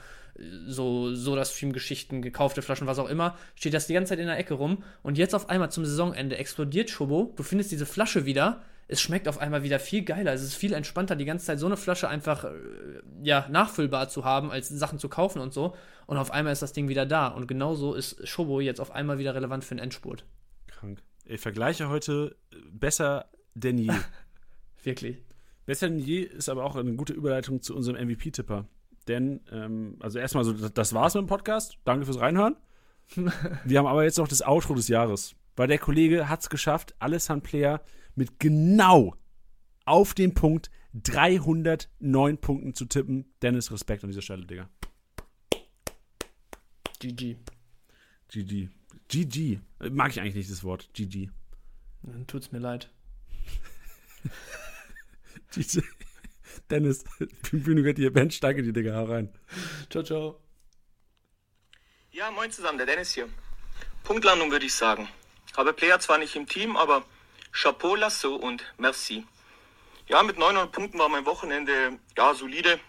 so, so das Stream-Geschichten, gekaufte Flaschen, was auch immer, steht das die ganze Zeit in der Ecke rum und jetzt auf einmal zum Saisonende explodiert Schobo, du findest diese Flasche wieder, es schmeckt auf einmal wieder viel geiler, es ist viel entspannter, die ganze Zeit so eine Flasche einfach, äh, ja, nachfüllbar zu haben, als Sachen zu kaufen und so und auf einmal ist das Ding wieder da und genauso ist Schobo jetzt auf einmal wieder relevant für den Endspurt. Krank. Ich vergleiche heute äh, besser denn je. Wirklich. Besser denn je ist aber auch eine gute Überleitung zu unserem MVP-Tipper. Denn, ähm, also erstmal so, das- war's mit dem Podcast. Danke fürs Reinhören. Wir haben aber jetzt noch das Outro des Jahres. Weil der Kollege hat's geschafft, Alessand Player mit genau auf den Punkt 309 Punkten zu tippen. Dennis, Respekt an dieser Stelle, Digga. GG. GG. GG. Mag ich eigentlich nicht das Wort. GG. Dann tut's mir leid. GG. Dennis, Bühne gehört dir, Bench, danke dir, Digga, hau rein. Ciao, ciao. Ja, moin zusammen, der Dennis hier. Punktlandung würde ich sagen. Habe Player zwar nicht im Team, aber Chapeau, Lasso und Merci. Ja, mit 900 Punkten war mein Wochenende ja solide.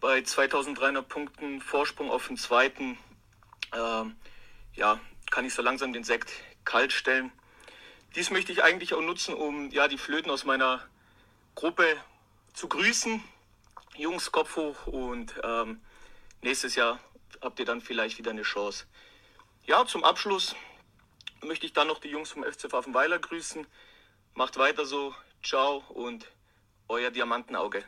Bei 2300 Punkten Vorsprung auf den zweiten, ähm, ja, kann ich so langsam den Sekt kalt stellen. Dies möchte ich eigentlich auch nutzen, um ja die Flöten aus meiner Gruppe zu grüßen. Jungs, Kopf hoch und ähm, nächstes Jahr habt ihr dann vielleicht wieder eine Chance. Ja, zum Abschluss möchte ich dann noch die Jungs vom FC Pfaffenweiler grüßen. Macht weiter so. Ciao und euer Diamantenauge.